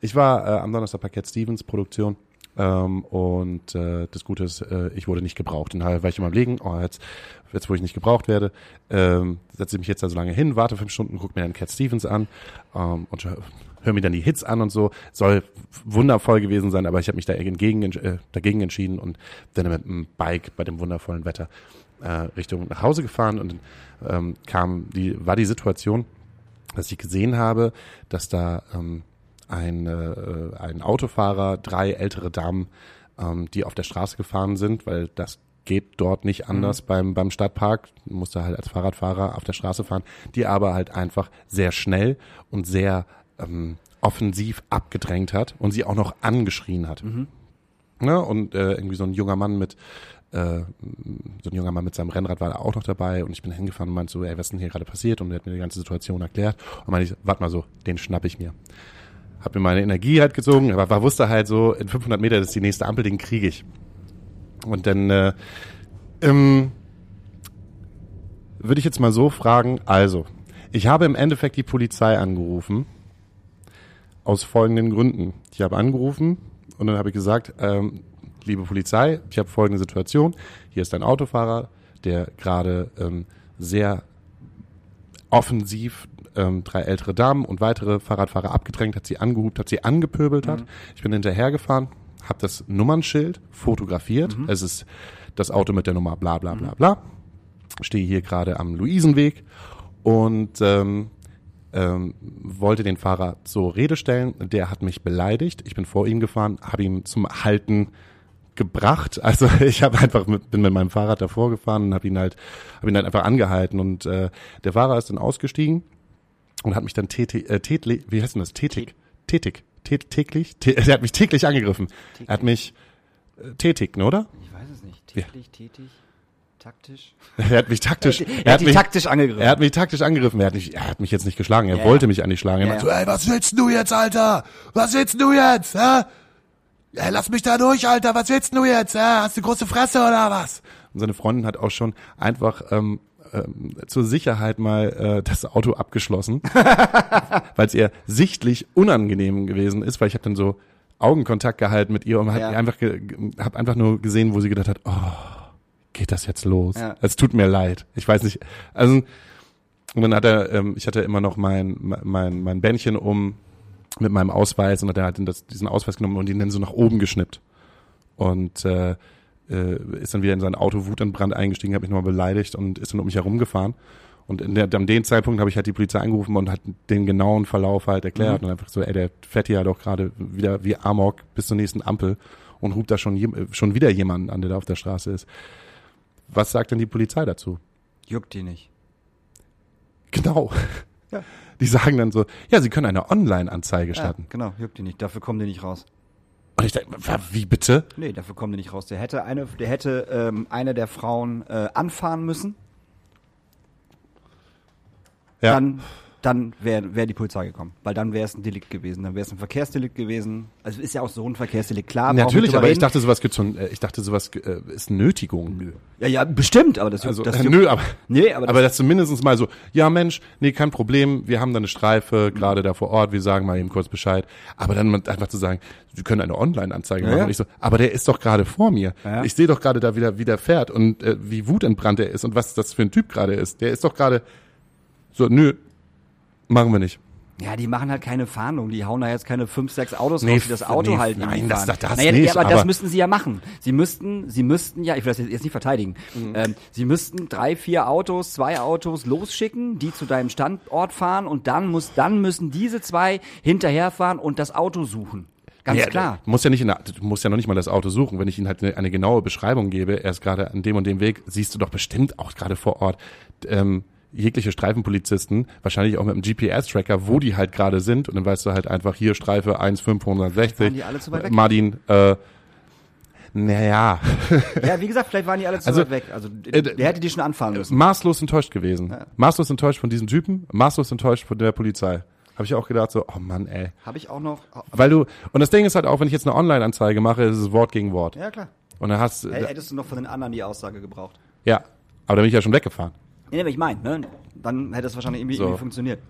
Ich war äh, am Donnerstag bei Cat Stevens Produktion ähm, und äh, das Gute ist, äh, ich wurde nicht gebraucht. Und daher war ich immer am Legen, oh, jetzt, jetzt wo ich nicht gebraucht werde, ähm, setze ich mich jetzt da so lange hin, warte fünf Stunden, gucke mir dann Cat Stevens an ähm, und hör, hör mir dann die Hits an und so. Soll wundervoll gewesen sein, aber ich habe mich da entgegen, äh, dagegen entschieden und dann mit dem Bike bei dem wundervollen Wetter äh, Richtung nach Hause gefahren und ähm, kam die war die Situation, dass ich gesehen habe, dass da ähm, ein, äh, ein Autofahrer, drei ältere Damen, ähm, die auf der Straße gefahren sind, weil das geht dort nicht anders beim, beim Stadtpark, musste halt als Fahrradfahrer auf der Straße fahren, die aber halt einfach sehr schnell und sehr ähm, offensiv abgedrängt hat und sie auch noch angeschrien hat. Ne? Und äh, irgendwie so ein junger Mann mit äh, so ein junger Mann mit seinem Rennrad war da auch noch dabei und ich bin hingefahren und meinte so, ey, was ist denn hier gerade passiert? Und er hat mir die ganze Situation erklärt und meinte warte mal so, den schnapp ich mir. Hab mir meine Energie halt gezogen, aber war, wusste halt so, in 500 Meter ist die nächste Ampel, den kriege ich. Und dann äh, ähm, würde ich jetzt mal so fragen, also, ich habe im Endeffekt die Polizei angerufen, aus folgenden Gründen. Ich habe angerufen und dann habe ich gesagt, ähm, liebe Polizei, ich habe folgende Situation. Hier ist ein Autofahrer, der gerade ähm, sehr offensiv ähm, drei ältere Damen und weitere Fahrradfahrer abgedrängt hat, sie angehupt hat, sie angepöbelt hat. Ich bin hinterhergefahren, habe das Nummernschild fotografiert. Es ist das Auto mit der Nummer bla bla bla bla. Stehe hier gerade am Luisenweg und ähm, ähm, wollte den Fahrer zur Rede stellen. Der hat mich beleidigt. Ich bin vor ihm gefahren, habe ihn zum Halten gebracht. Also ich habe einfach mit, bin mit meinem Fahrrad davor gefahren und habe ihn halt habe ihn halt einfach angehalten und äh, der Fahrer ist dann ausgestiegen und hat mich dann tätig, äh, tätli, wie heißt denn das? Tätig, tätig, tät, täglich, tä, er hat mich täglich angegriffen. Er hat mich äh, tätig, ne, oder? Ich weiß es nicht. Täglich, tätig, taktisch. Er hat mich taktisch, Er hat er hat mich taktisch angegriffen. Er hat mich taktisch angegriffen. Er hat, nicht, er hat mich jetzt nicht geschlagen. Er Ja, wollte mich eigentlich schlagen. Er Ja, meinte so, ey, was willst du jetzt, Alter? Was willst du jetzt? Hä? Ey, lass mich da durch, Alter. Was willst du jetzt? Hä? Hast du große Fresse oder was? Und seine Freundin hat auch schon einfach ähm, ähm, zur Sicherheit mal äh, das Auto abgeschlossen, weil es ihr sichtlich unangenehm gewesen ist, weil ich habe dann so Augenkontakt gehalten mit ihr und Ja. habe einfach, hab einfach nur gesehen, wo sie gedacht hat, oh, geht das jetzt los? Ja. Es tut mir leid. Ich weiß nicht. Also und dann hat er, ähm, ich hatte immer noch mein mein mein Bändchen um mit meinem Ausweis und hat er halt das, diesen Ausweis genommen und ihn dann so nach oben geschnippt und äh, äh, ist dann wieder in sein Auto wutentbrannt eingestiegen, hat mich nochmal beleidigt und ist dann um mich herumgefahren. Und in der, an dem Zeitpunkt habe ich halt die Polizei angerufen und hat den genauen Verlauf halt erklärt und einfach so, ey, der fährt hier doch gerade wieder wie Amok bis zur nächsten Ampel und ruft da schon, jem- schon wieder jemanden an, der da auf der Straße ist. Was sagt denn die Polizei dazu? Juckt die nicht. Genau. Ja. Die sagen dann so, ja, sie können eine Online-Anzeige Ja, starten. genau, juckt die nicht. Dafür kommen die nicht raus. Und ich denke, wie bitte? Nee, dafür kommen die nicht raus. Der hätte eine, der hätte ähm, eine der Frauen äh, anfahren müssen, Ja. dann, dann wäre wär die Polizei gekommen. Weil dann wäre es ein Delikt gewesen. Dann wäre es ein Verkehrsdelikt gewesen. Also ist ja auch so ein Verkehrsdelikt, klar. wir Natürlich, aber ich reden. dachte, sowas gibt's schon, äh, ich dachte, sowas äh, ist Nötigung. Nö. Ja, ja, bestimmt, aber das, Also, das äh, nö, aber, Nee, aber das- aber das zumindest mal so, ja Mensch, nee, kein Problem, wir haben da eine Streife, gerade da vor Ort, wir sagen mal eben kurz Bescheid. Aber dann einfach zu sagen, Sie können eine Online-Anzeige machen. ja. Und ich so, aber der ist doch gerade vor mir. Ja. Ich sehe doch gerade da wieder, wie der fährt und äh, wie wutentbrannt er ist und was das für ein Typ gerade ist. Der ist doch gerade so, nö, machen wir nicht. Ja, die machen halt keine Fahndung. Die hauen da jetzt keine fünf, sechs Autos Nee, raus, die das Auto nee, halt nein, das- fahren. das naja, nicht, ja, aber, das aber- müssten sie ja machen. Sie müssten, sie müssten ja, ich will das jetzt, jetzt nicht verteidigen. Mhm. Ähm, sie müssten drei, vier Autos, zwei Autos losschicken, die zu deinem Standort fahren und dann muss, dann müssen diese zwei hinterherfahren und das Auto suchen. Ganz Ja, klar. Du musst ja nicht in der, du musst ja noch nicht mal das Auto suchen. Wenn ich Ihnen halt eine, eine genaue Beschreibung gebe, er ist gerade an dem und dem Weg, siehst du doch bestimmt auch gerade vor Ort ähm, jegliche Streifenpolizisten, wahrscheinlich auch mit einem GPS-Tracker, wo die halt gerade sind. Und dann weißt du halt einfach hier Streife 1560. Waren die alle zu weit weg? Martin, äh, naja, Ja, wie gesagt, vielleicht waren die alle zu Also, weit weg. Also äh, der hätte die schon anfahren müssen. maßlos enttäuscht gewesen. Maßlos enttäuscht von diesem Typen, maßlos enttäuscht von der Polizei. Habe ich auch gedacht so, oh Mann, ey. Habe ich auch noch. Weil du, und das Ding ist halt auch, wenn ich jetzt eine Online-Anzeige mache, ist es Wort gegen Wort. Ja, klar. Und dann hast Hättest du noch von den anderen die Aussage gebraucht. Ja, aber da bin ich ja schon weggefahren. Nee, aber ich meine, ne? Dann hätte es wahrscheinlich irgendwie, So. irgendwie funktioniert.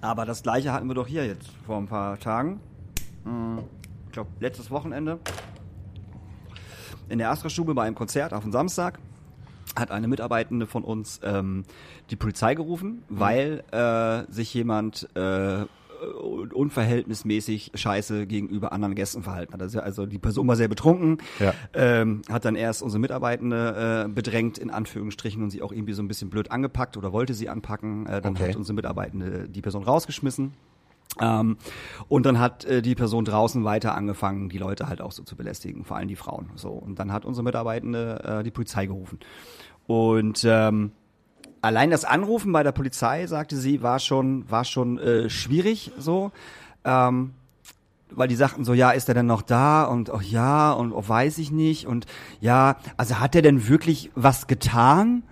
Aber das gleiche hatten wir doch hier jetzt vor ein paar Tagen. Hm, Ich glaube, letztes Wochenende. In der Astra-Stube bei einem Konzert auf dem Samstag hat eine Mitarbeitende von uns ähm, die Polizei gerufen, weil äh, sich jemand äh, unverhältnismäßig scheiße gegenüber anderen Gästen verhalten hat. Also, also die Person war sehr betrunken, Ja. ähm, hat dann erst unsere Mitarbeitende äh, bedrängt, in Anführungsstrichen, und sie auch irgendwie so ein bisschen blöd angepackt oder wollte sie anpacken. Äh, dann Okay. hat unsere Mitarbeitende die Person rausgeschmissen. Ähm, und dann hat äh, die Person draußen weiter angefangen, die Leute halt auch so zu belästigen, vor allem die Frauen. So und dann hat unsere Mitarbeitende äh, die Polizei gerufen. Und ähm, allein das Anrufen bei der Polizei, sagte sie, war schon war schon äh, schwierig so. Ähm, weil die sagten so, ja, ist er denn noch da? Und oh ja, und oh, weiß ich nicht. Und ja, also hat er denn wirklich was getan?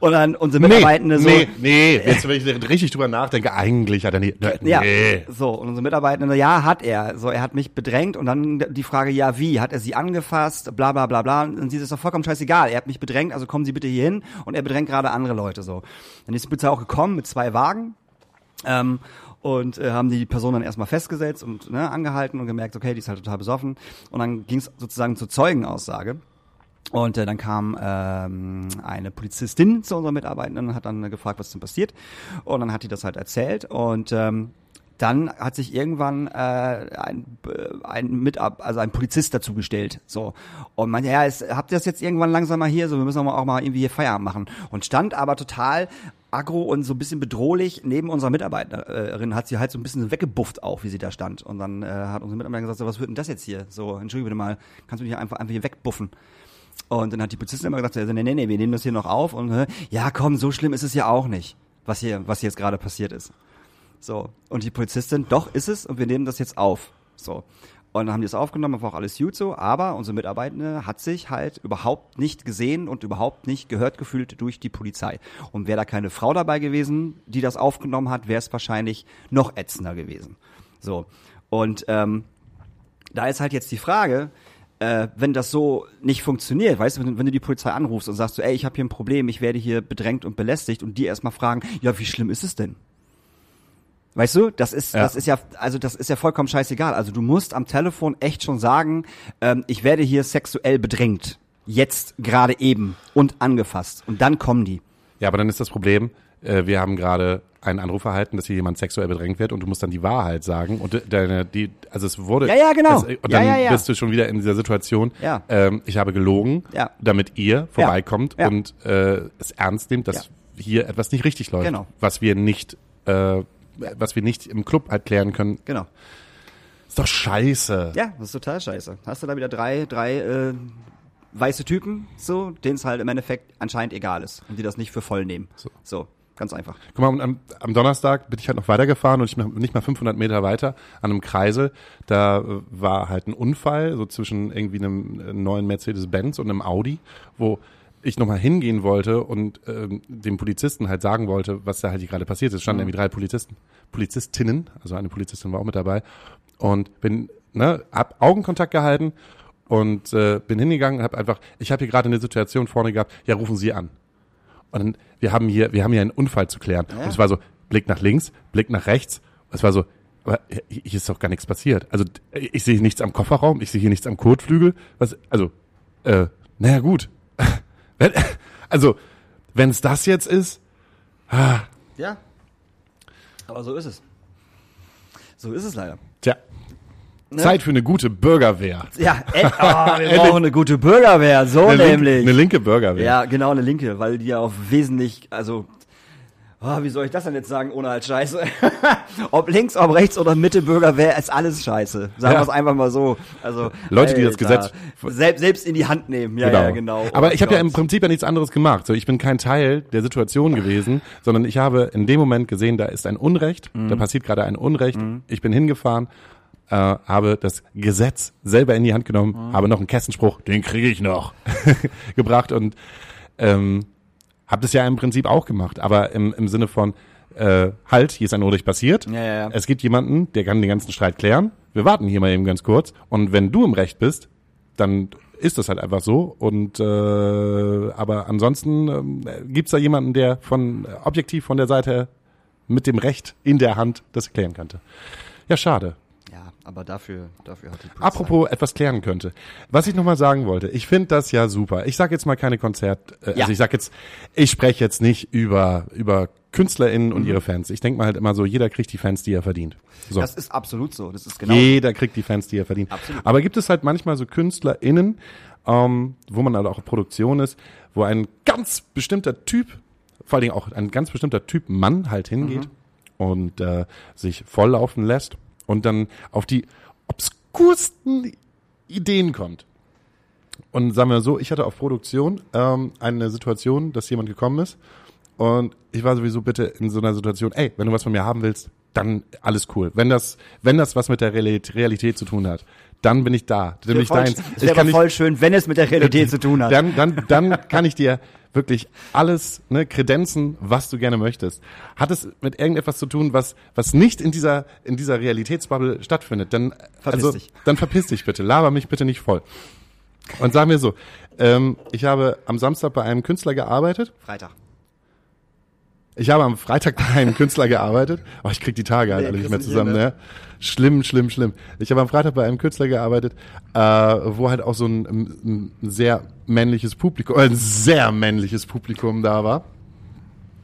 Und dann unsere Mitarbeitende so, nee, nee, jetzt wenn ich richtig drüber nachdenke, eigentlich hat er nicht, nee. Ja, so, und unsere Mitarbeitende, ja, hat er. So, er hat mich bedrängt und dann die Frage, ja, wie? Hat er sie angefasst? Bla, bla, bla, bla. Und sie ist doch vollkommen scheißegal. Er hat mich bedrängt, also kommen Sie bitte hier hin und er bedrängt gerade andere Leute, so. Dann ist die Polizei auch gekommen mit zwei Wagen, ähm, und äh, haben die Person dann erstmal festgesetzt und ne, angehalten und gemerkt, okay, die ist halt total besoffen. Und dann ging es sozusagen zur Zeugenaussage. Und äh, dann kam ähm, eine Polizistin zu unserer Mitarbeitenden und hat dann äh, gefragt, was denn passiert. Und dann hat die das halt erzählt. Und ähm, dann hat sich irgendwann äh, ein, äh, ein Mitab also ein Polizist dazu gestellt. So. Und man, ja, es, habt ihr das jetzt irgendwann langsam mal hier? So, wir müssen auch mal, auch mal irgendwie hier Feierabend machen. Und stand aber total aggro und so ein bisschen bedrohlich neben unserer Mitarbeiterin hat sie halt so ein bisschen weggebufft auch, wie sie da stand. Und dann äh, hat unsere Mitarbeiterin gesagt, so, was wird denn das jetzt hier? So, entschuldige bitte mal, kannst du mich einfach, einfach hier wegbuffen? Und dann hat die Polizistin immer gesagt, nee, nee, nee, wir nehmen das hier noch auf und ja, komm, so schlimm ist es ja auch nicht, was hier, was hier jetzt gerade passiert ist. So. Und die Polizistin, doch ist es und wir nehmen das jetzt auf. So. Und dann haben die es aufgenommen, war auch alles gut so, aber unsere Mitarbeitende hat sich halt überhaupt nicht gesehen und überhaupt nicht gehört gefühlt durch die Polizei. Und wäre da keine Frau dabei gewesen, die das aufgenommen hat, wäre es wahrscheinlich noch ätzender gewesen. So. Und ähm, da ist halt jetzt die Frage, äh, wenn das so nicht funktioniert, weißt du, wenn, wenn du die Polizei anrufst und sagst so, ey, ich habe hier ein Problem, ich werde hier bedrängt und belästigt und die erstmal fragen, ja, wie schlimm ist es denn? Weißt du, das ist, Ja. das ist ja, also das ist ja vollkommen scheißegal. Also du musst am Telefon echt schon sagen, ähm, ich werde hier sexuell bedrängt. Jetzt, gerade eben und angefasst. Und dann kommen die. Ja, aber dann ist das Problem, äh, wir haben gerade einen Anruf erhalten, dass hier jemand sexuell bedrängt wird und du musst dann die Wahrheit sagen und deine, die, also es wurde, Ja, ja, genau. Es, und dann ja, ja. bist du schon wieder in dieser Situation. Ja. Ähm, ich habe gelogen, Ja. damit ihr vorbeikommt und äh, es ernst nehmt, dass hier etwas nicht richtig läuft, Genau. was wir nicht, äh, was wir nicht im Club halt klären können. Genau. Ist doch scheiße. Ja, das ist total scheiße. Hast du da wieder drei, drei äh, weiße Typen, so, denen es halt im Endeffekt anscheinend egal ist und die das nicht für voll nehmen. So, so ganz einfach. Guck mal, und am, am Donnerstag bin ich halt noch weitergefahren und ich bin nicht mal 500 Meter weiter an einem Kreisel. Da äh, war halt ein Unfall, so zwischen irgendwie einem äh, neuen Mercedes-Benz und einem Audi, wo ich nochmal hingehen wollte und ähm, dem Polizisten halt sagen wollte, was da halt hier gerade passiert ist. Es standen irgendwie drei Polizisten, Polizistinnen, also eine Polizistin war auch mit dabei und bin, ne, hab Augenkontakt gehalten und äh, bin hingegangen und hab einfach, ich habe hier gerade eine Situation vorne gehabt, ja, rufen Sie an. Und dann, wir haben hier, wir haben hier einen Unfall zu klären. Und es war so, Blick nach links, Blick nach rechts. Es war so, aber hier ist doch gar nichts passiert. Also ich sehe nichts am Kofferraum, ich sehe hier nichts am Kotflügel. Was, also, äh, naja gut. Also, wenn es das jetzt ist, Ja. Aber so ist es. So ist es leider. Tja, Zeit für eine gute Bürgerwehr. Ja, äh, oh, wir brauchen eine gute Bürgerwehr, so Eine, nämlich. eine linke Bürgerwehr. Ja, genau, eine linke, weil die ja auch wesentlich, also, oh, wie soll ich das denn jetzt sagen, ohne halt Scheiße? ob links, ob rechts oder Mitte Bürgerwehr, ist alles Scheiße. Sagen Ja. wir es einfach mal so. Also Leute, die das Gesetz- selbst, selbst in die Hand nehmen. Ja, ja, genau. Aber Oh ich habe ja im. Prinzip ja nichts anderes gemacht. So, ich bin kein Teil der Situation gewesen, sondern ich habe in dem Moment gesehen, da ist ein Unrecht, Mhm. da passiert gerade ein Unrecht. Ich bin hingefahren, äh, habe das Gesetz selber in die Hand genommen, Mhm. habe noch einen Kessenspruch, den kriege ich noch, gebracht und ähm, habe das ja im Prinzip auch gemacht, aber im, im Sinne von äh, halt, hier ist ein Unrecht passiert. Ja, ja, ja. Es gibt jemanden, der kann den ganzen Streit klären. Wir warten hier mal eben ganz kurz. Und wenn du im Recht bist, dann ist das halt einfach so. Und äh, aber ansonsten ähm, gibt's da jemanden, der von äh, objektiv von der Seite mit dem Recht in der Hand das klären könnte. Ja, schade. Ja, aber dafür, dafür hat die Polizei. Apropos etwas klären könnte. Was ich nochmal sagen wollte, ich finde das ja super. Ich sage jetzt mal keine Konzert, äh, Ja. also ich sage jetzt, ich spreche jetzt nicht über, über KünstlerInnen und ihre Fans. Ich denke mal halt immer so, jeder kriegt die Fans, die er verdient. So. Das ist absolut so. Das ist genau. Jeder kriegt die Fans, die er verdient. Absolut. Aber gibt es halt manchmal so KünstlerInnen, ähm, wo man halt auch Produktion ist, wo ein ganz bestimmter Typ, vor allen Dingen auch ein ganz bestimmter Typ Mann halt hingeht und äh, sich volllaufen lässt und dann auf die obskursten Ideen kommt. Und sagen wir so, ich hatte auf Produktion ähm, eine Situation, dass jemand gekommen ist und ich war sowieso bitte in so einer Situation, ey, wenn du was von mir haben willst, dann alles cool. Wenn das, wenn das was mit der Realität, Realität zu tun hat, dann bin ich da. Dann bin ich voll, deins. es Ich wäre nicht, voll schön, wenn es mit der Realität zu tun hat. dann, dann, dann kann ich dir wirklich alles ne, kredenzen, was du gerne möchtest. Hat es mit irgendetwas zu tun, was, was nicht in dieser, in dieser Realitätsbubble stattfindet, dann, Verpiss also, dich. dann verpiss dich bitte. Laber mich bitte nicht voll. Und sag mir so, ähm, ich habe am Samstag bei einem Künstler gearbeitet. Freitag. Ich habe am Freitag bei einem Künstler gearbeitet. Oh, ich krieg die Tage halt Nee, alle nicht mehr zusammen, hin, ne? Schlimm, schlimm, schlimm. Ich habe am Freitag bei einem Künstler gearbeitet, äh, wo halt auch so ein, ein sehr männliches Publikum, äh, ein sehr männliches Publikum da war.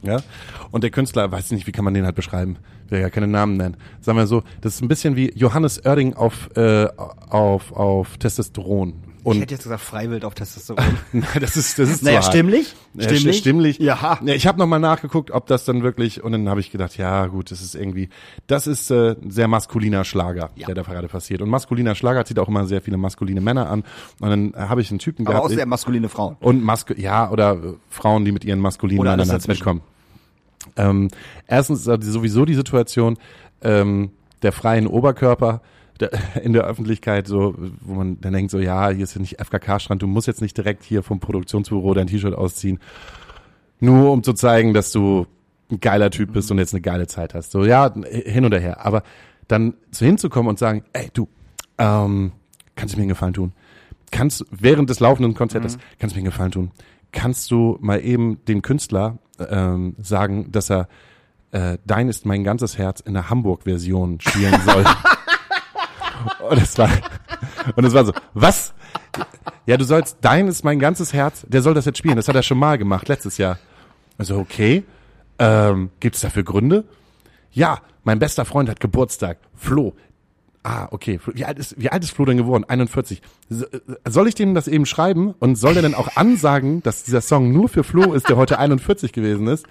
Ja? Und der Künstler, weiß ich nicht, wie kann man den halt beschreiben? Will ja keine Namen nennen. Sagen wir so, das ist ein bisschen wie Johannes Oerding auf, äh, auf, auf Testosteron. Und ich hätte jetzt gesagt Freiwild auf Testosteron. Das ist, das ist naja, zu hart. stimmlich? Ja, stimmlich? stimmlich. Ja. ja ich habe nochmal nachgeguckt, ob das dann wirklich, und dann habe ich gedacht, ja gut, das ist irgendwie, das ist äh, sehr maskuliner Schlager, Ja. der da gerade passiert. Und maskuliner Schlager zieht auch immer sehr viele maskuline Männer an. Und dann habe ich einen Typen Aber gehabt. auch sehr maskuline Frauen. und Masku ja, oder äh, Frauen, die mit ihren maskulinen Oder Männern halt mitkommen. Ähm, erstens ist sowieso die Situation ähm, der freien Oberkörper in der Öffentlichkeit, so, wo man dann denkt, so, ja, hier ist ja nicht FKK-Strand, du musst jetzt nicht direkt hier vom Produktionsbüro dein T-Shirt ausziehen, nur um zu zeigen, dass du ein geiler Typ bist und jetzt eine geile Zeit hast. So, ja, hin oder her. Aber dann so hinzukommen und sagen, ey, du, ähm, kannst du mir einen Gefallen tun? Kannst du während des laufenden Konzertes, kannst du mir einen Gefallen tun? Kannst du mal eben dem Künstler ähm, sagen, dass er äh, Dein ist mein ganzes Herz in der Hamburg-Version spielen soll? und es war und es war so, was? Ja, du sollst Dein ist mein ganzes Herz, der soll das jetzt spielen. Das hat er schon mal gemacht letztes Jahr. Also okay, ähm, gibt es dafür Gründe? Ja, mein bester Freund hat Geburtstag. Flo. Ah, okay. Wie alt ist, wie alt ist Flo denn geworden? 41. So, äh, Soll ich dem das eben schreiben? Und soll der denn auch ansagen, dass dieser Song nur für Flo ist, der heute 41 gewesen ist?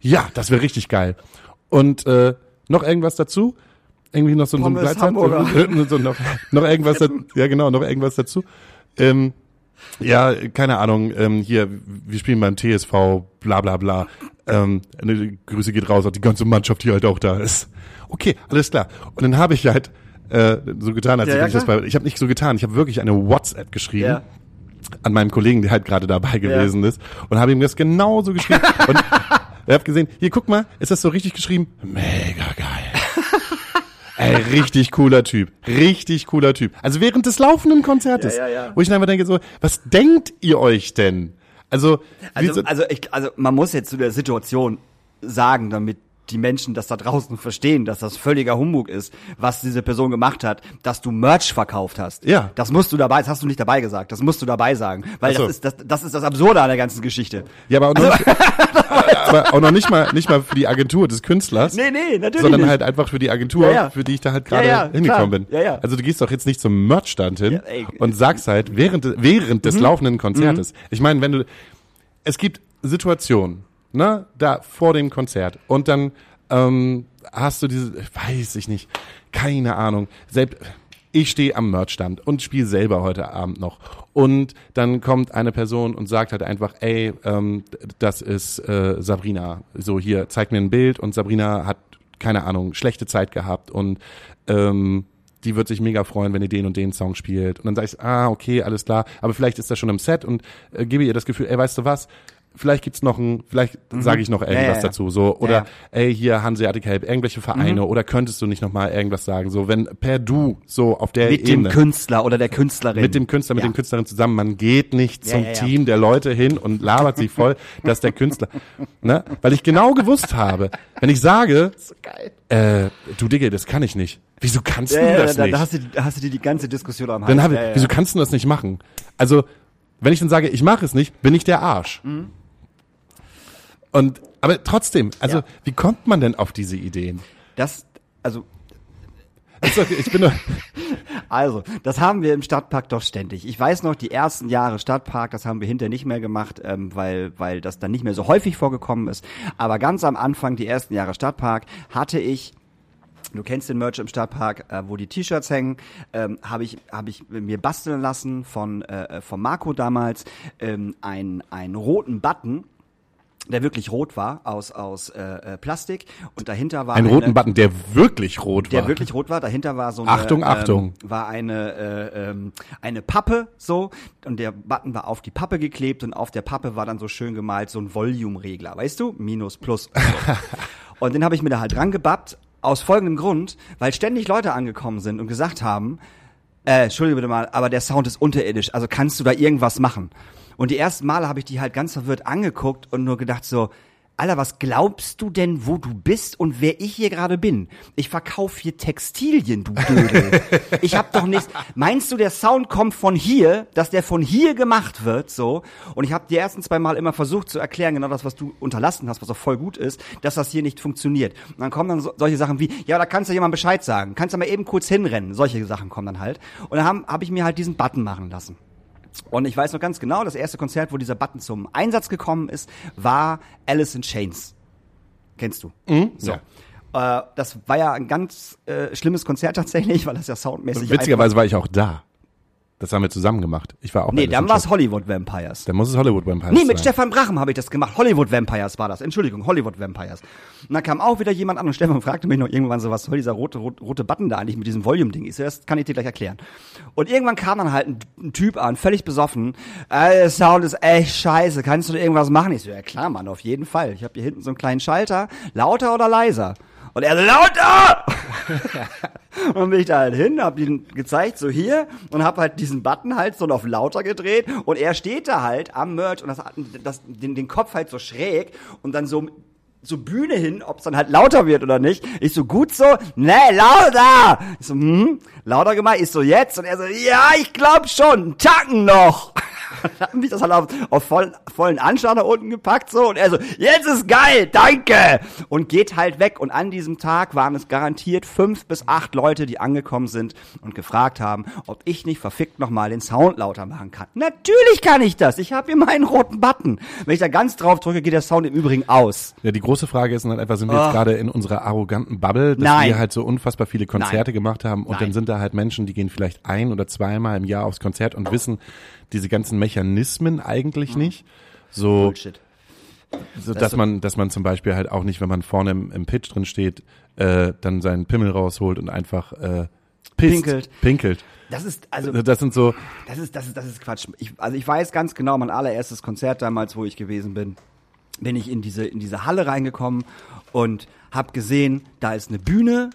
Ja, das wäre richtig geil. Und äh, noch irgendwas dazu? Irgendwie noch so, so ein so, noch, noch irgendwas? Ja, genau, noch irgendwas dazu. Ähm, ja, keine Ahnung, ähm, hier, wir spielen beim TSV, bla bla bla. Ähm, eine Grüße geht raus an die ganze Mannschaft, die halt auch da ist. Okay, alles klar. Und dann habe ich halt äh, so getan, als Ja, ja, ich das bei, ich habe nicht so getan, ich habe wirklich eine WhatsApp geschrieben Ja. an meinem Kollegen, der halt gerade dabei gewesen ist und habe ihm das genauso geschrieben und er hat gesehen, hier guck mal, ist das so richtig geschrieben? Mega geil. Ey, richtig cooler Typ. Richtig cooler Typ. Also während des laufenden Konzertes. Ja, ja, ja. Wo ich dann einfach denke so, was denkt ihr euch denn? Also, Also, so- also, ich, also man muss jetzt zu der Situation sagen, damit die Menschen das da draußen verstehen, dass das völliger Humbug ist, was diese Person gemacht hat, dass du Merch verkauft hast. Ja. Das musst du dabei, das hast du nicht dabei gesagt, das musst du dabei sagen, weil so. das ist das, das ist das Absurde an der ganzen Geschichte. ja, aber auch, noch, aber auch noch nicht mal, nicht mal für die Agentur des Künstlers. Nee, nee, natürlich sondern nicht. halt einfach für die Agentur, Ja, ja. für die ich da halt gerade Ja, hingekommen klar. bin. Ja, ja. Also du gehst doch jetzt nicht zum Merchstand hin ey. Mhm. und sagst halt während, während des laufenden Konzertes. Ich meine, wenn du, es gibt Situationen, ne, da vor dem Konzert und dann ähm, hast du diese, weiß ich nicht, keine Ahnung, selbst ich stehe am Merchstand und spiele selber heute Abend noch. Und dann kommt eine Person und sagt halt einfach, ey, ähm, das ist äh, Sabrina. So hier, zeig mir ein Bild und Sabrina hat, keine Ahnung, schlechte Zeit gehabt und ähm, die wird sich mega freuen, wenn ihr den und den Song spielt. Und dann sag ich, ah, okay, alles klar, aber vielleicht ist das schon im Set und äh, gebe ihr das Gefühl, ey, weißt du was? Vielleicht gibt's noch ein, vielleicht sage ich noch irgendwas Mhm. ja, ja. dazu, so oder Ja, Mhm. ey hier Hanseatic Help, irgendwelche Vereine oder könntest du nicht noch mal irgendwas sagen, so wenn per du so auf der Mit dem Ebene Künstler oder der Künstlerin. mit dem Künstler, mit Ja. dem Künstlerin zusammen. Man geht nicht Ja, zum ja, ja. Team der Leute hin und labert sie voll, dass der Künstler, ne? Weil ich genau gewusst habe, wenn ich sage, äh, du Digga, das kann ich nicht. Wieso kannst Ja, du ja, das da, nicht? da hast du, da hast du dir die ganze Diskussion am Hals. dann habe ja, ja. wieso kannst du das nicht machen? Also, wenn ich dann sage, ich mache es nicht, bin ich der Arsch. Mhm. Und, aber trotzdem, also, Ja. wie kommt man denn auf diese Ideen? Das, also, Also, ich bin Also, das haben wir im Stadtpark doch ständig. Ich weiß noch, die ersten Jahre Stadtpark, das haben wir hinterher nicht mehr gemacht, ähm, weil, weil das dann nicht mehr so häufig vorgekommen ist. Aber ganz am Anfang, die ersten Jahre Stadtpark, hatte ich Du kennst den Merch im Stadtpark, äh, wo die T-Shirts hängen, ähm, habe ich habe ich mir basteln lassen von äh, von Marco damals ähm, einen einen roten Button, der wirklich rot war aus aus äh, äh, Plastik und dahinter war einen eine, roten Button, der wirklich rot war. der wirklich rot war. Dahinter war so eine, Achtung, Achtung. Ähm, war eine äh, ähm, eine Pappe so und der Button war auf die Pappe geklebt und auf der Pappe war dann so schön gemalt so ein Volume-Regler, weißt du, Minus, Plus. Und, so. und den habe ich mir da halt dran gebappt aus folgendem Grund, weil ständig Leute angekommen sind und gesagt haben, äh, entschuldige bitte mal, aber der Sound ist unterirdisch, also kannst du da irgendwas machen? Und die ersten Male habe ich die halt ganz verwirrt angeguckt und nur gedacht so, Alter, was glaubst du denn, wo du bist und wer ich hier gerade bin? Ich verkaufe hier Textilien, du Dödel. ich hab doch nichts. Meinst du, der Sound kommt von hier, dass der von hier gemacht wird, so? Und ich habe die ersten zwei Mal immer versucht zu erklären, genau das, was du unterlassen hast, was auch voll gut ist, dass das hier nicht funktioniert. Und dann kommen dann so, solche Sachen wie, ja, da kannst du jemand Bescheid sagen, kannst du mal eben kurz hinrennen. Solche Sachen kommen dann halt. Und dann habe hab ich mir halt diesen Button machen lassen. Und ich weiß noch ganz genau, das erste Konzert, wo dieser Button zum Einsatz gekommen ist, war Alice in Chains. Kennst du? Mhm, So. ja. Äh, das war ja ein ganz äh, schlimmes Konzert tatsächlich, weil das ja soundmäßig Witzigerweise war ich auch da. Das haben wir zusammen gemacht. Ich war auch Nee, dann war es. Hollywood Vampires. Dann muss es Hollywood Vampires Nee, mit sein. Stefan Brachem habe ich das gemacht. Hollywood Vampires war das. Entschuldigung, Hollywood Vampires. Und dann kam auch wieder jemand an und Stefan fragte mich noch irgendwann so, was soll dieser rote, rote, rote Button da eigentlich mit diesem Volume-Ding? Ich so, das kann ich dir gleich erklären. Und irgendwann kam dann halt ein, ein Typ an, völlig besoffen. Äh, der Sound ist echt scheiße. Kannst du da irgendwas machen? Ich so, ja klar, Mann, auf jeden Fall. Ich habe hier hinten so einen kleinen Schalter. Lauter oder leiser? Und er so, lauter! Und bin ich da halt hin, hab ihn gezeigt, so hier, und hab halt diesen Button halt so auf lauter gedreht und er steht da halt am Merch und das hat das, den, den Kopf halt so schräg und dann so so Bühne hin, ob es dann halt lauter wird oder nicht. Ich so, gut so, ne, lauter! Ich so, hm, lauter gemacht, ich so, jetzt? Und er so, ja, ich glaub schon, Tacken noch. Hab mich das halt auf, auf voll, vollen Anschlag nach unten gepackt, so, und er so, jetzt ist geil, danke! Und geht halt weg. Und an diesem Tag waren es garantiert fünf bis acht Leute, die angekommen sind und gefragt haben, ob ich nicht verfickt nochmal den Sound lauter machen kann. Natürlich kann ich das. Ich habe hier meinen roten Button. Wenn ich da ganz drauf drücke, geht der Sound im Übrigen aus. Ja, die große Frage ist dann halt einfach, sind wir jetzt gerade in unserer arroganten Bubble, dass Oh. Nein. wir halt so unfassbar viele Konzerte Nein. gemacht haben und Nein. dann sind da halt Menschen, die gehen vielleicht ein oder zweimal im Jahr aufs Konzert und wissen diese ganzen Mechanismen eigentlich nicht. So, Bullshit. so dass man, dass man zum Beispiel halt auch nicht, wenn man vorne im, im Pitch drin steht, äh, dann seinen Pimmel rausholt und einfach äh, pisst, Pinkelt. pinkelt. Das ist, also, Das sind so, das ist, das ist, das ist Quatsch. Ich, also ich weiß ganz genau, mein allererstes Konzert damals, wo ich gewesen bin, bin ich in diese, in diese Halle reingekommen und hab gesehen, da ist eine Bühne,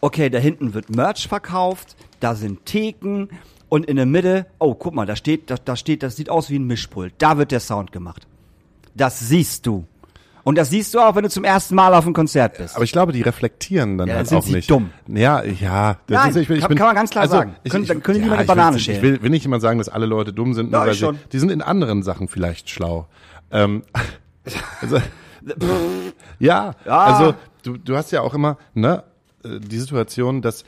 okay, da hinten wird Merch verkauft, da sind Theken und in der Mitte, oh, guck mal, da steht, da, da steht, das sieht aus wie ein Mischpult. Da wird der Sound gemacht. Das siehst du. Und das siehst du auch, wenn du zum ersten Mal auf einem Konzert bist. aber ich glaube, die reflektieren dann Ja, halt sind auch sie nicht. dumm. Ja, ja. Das Nein, ist, ich, ich kann- bin, kann man ganz klar also, sagen. Können- dann können die lieber eine ich will- Banane Ich schälen. will, will nicht immer sagen, dass alle Leute dumm sind, Ja, weil ich sie, schon. die sind in anderen Sachen vielleicht schlau. Ähm, also, ja, Ja. also du, du hast ja auch immer ne, äh, die Situation, dass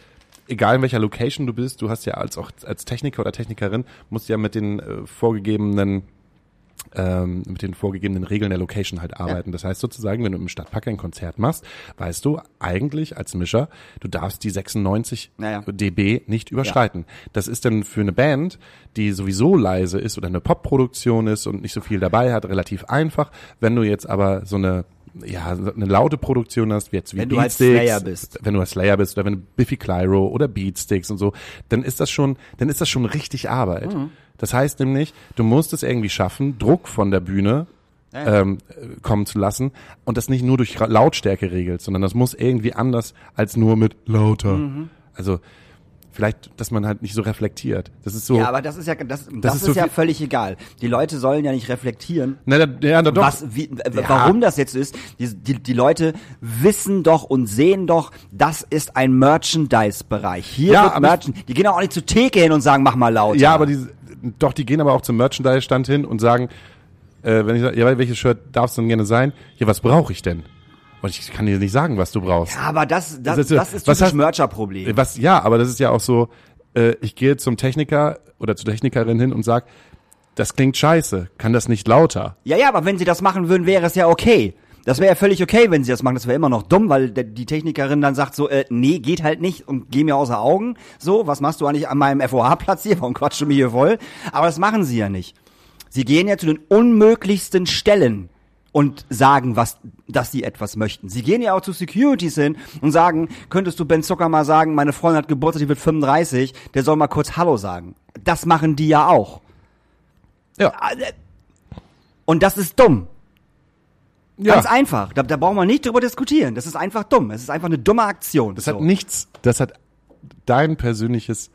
egal in welcher Location du bist, du hast ja als auch als Techniker oder Technikerin musst ja mit den äh, vorgegebenen ähm, mit den vorgegebenen Regeln der Location halt arbeiten. Das heißt sozusagen, wenn du im Stadtpark ein Konzert machst, weißt du eigentlich als Mischer, du darfst die 96 Naja. dB nicht überschreiten. Das ist dann für eine Band, die sowieso leise ist oder eine Popproduktion ist und nicht so viel dabei hat, relativ einfach. Wenn du jetzt aber so eine ja, eine laute Produktion hast, wie jetzt wie Wenn du halt Beatsticks, Slayer bist. wenn du halt Slayer bist oder wenn du Biffy Clyro oder Beatsticks und so, dann ist das schon, dann ist das schon richtig Arbeit. Mhm. Das heißt nämlich, du musst es irgendwie schaffen, Druck von der Bühne ähm, äh, kommen zu lassen und das nicht nur durch Lautstärke regelt, sondern das muss irgendwie anders als nur mit lauter. Mhm. Also vielleicht, dass man halt nicht so reflektiert. Das ist so. ja, aber das ist ja, das, das, ist ist, so ja völlig egal. Die Leute sollen ja nicht reflektieren, na, da, ja, na doch. was, wie, äh, warum das jetzt ist. Die, die, die Leute wissen doch und sehen doch, das ist ein Merchandise-Bereich. Hier Ja, wird Merchandise. Die gehen auch nicht zur Theke hin und sagen, mach mal lauter. Ja, aber die, doch, die gehen aber auch zum Merchandise-Stand hin und sagen, äh, wenn ich sage, ja, welches Shirt darf es denn gerne sein? Ja, was brauche ich denn? Und ich kann dir nicht sagen, was du brauchst. Ja, aber das, das, Das ist- das ist was typisch Mercher-Problem. Was, ja, aber das ist ja auch so, äh, ich gehe zum Techniker oder zur Technikerin hin und sag, das klingt scheiße, kann das nicht lauter? Ja, ja, aber wenn sie das machen würden, wäre es ja okay. Das wäre ja völlig okay, wenn sie das machen. Das wäre immer noch dumm, weil der, die Technikerin dann sagt so, äh, nee, geht halt nicht und geh mir außer Augen. So, was machst du eigentlich an meinem FOH-Platz hier? Warum quatschst du mir hier voll? Aber das machen sie ja nicht. Sie gehen ja zu den unmöglichsten Stellen und sagen, was, dass sie etwas möchten. Sie gehen ja auch zu Securities hin und sagen, könntest du Ben Zucker mal sagen, meine Freundin hat Geburtstag, die wird 35, der soll mal kurz Hallo sagen. Das machen die ja auch. Ja. Und das ist dumm. ja. Ganz einfach. Da, da brauchen wir nicht drüber diskutieren. Das ist einfach dumm. Es ist einfach eine dumme Aktion. Das so. hat nichts, das hat dein persönliches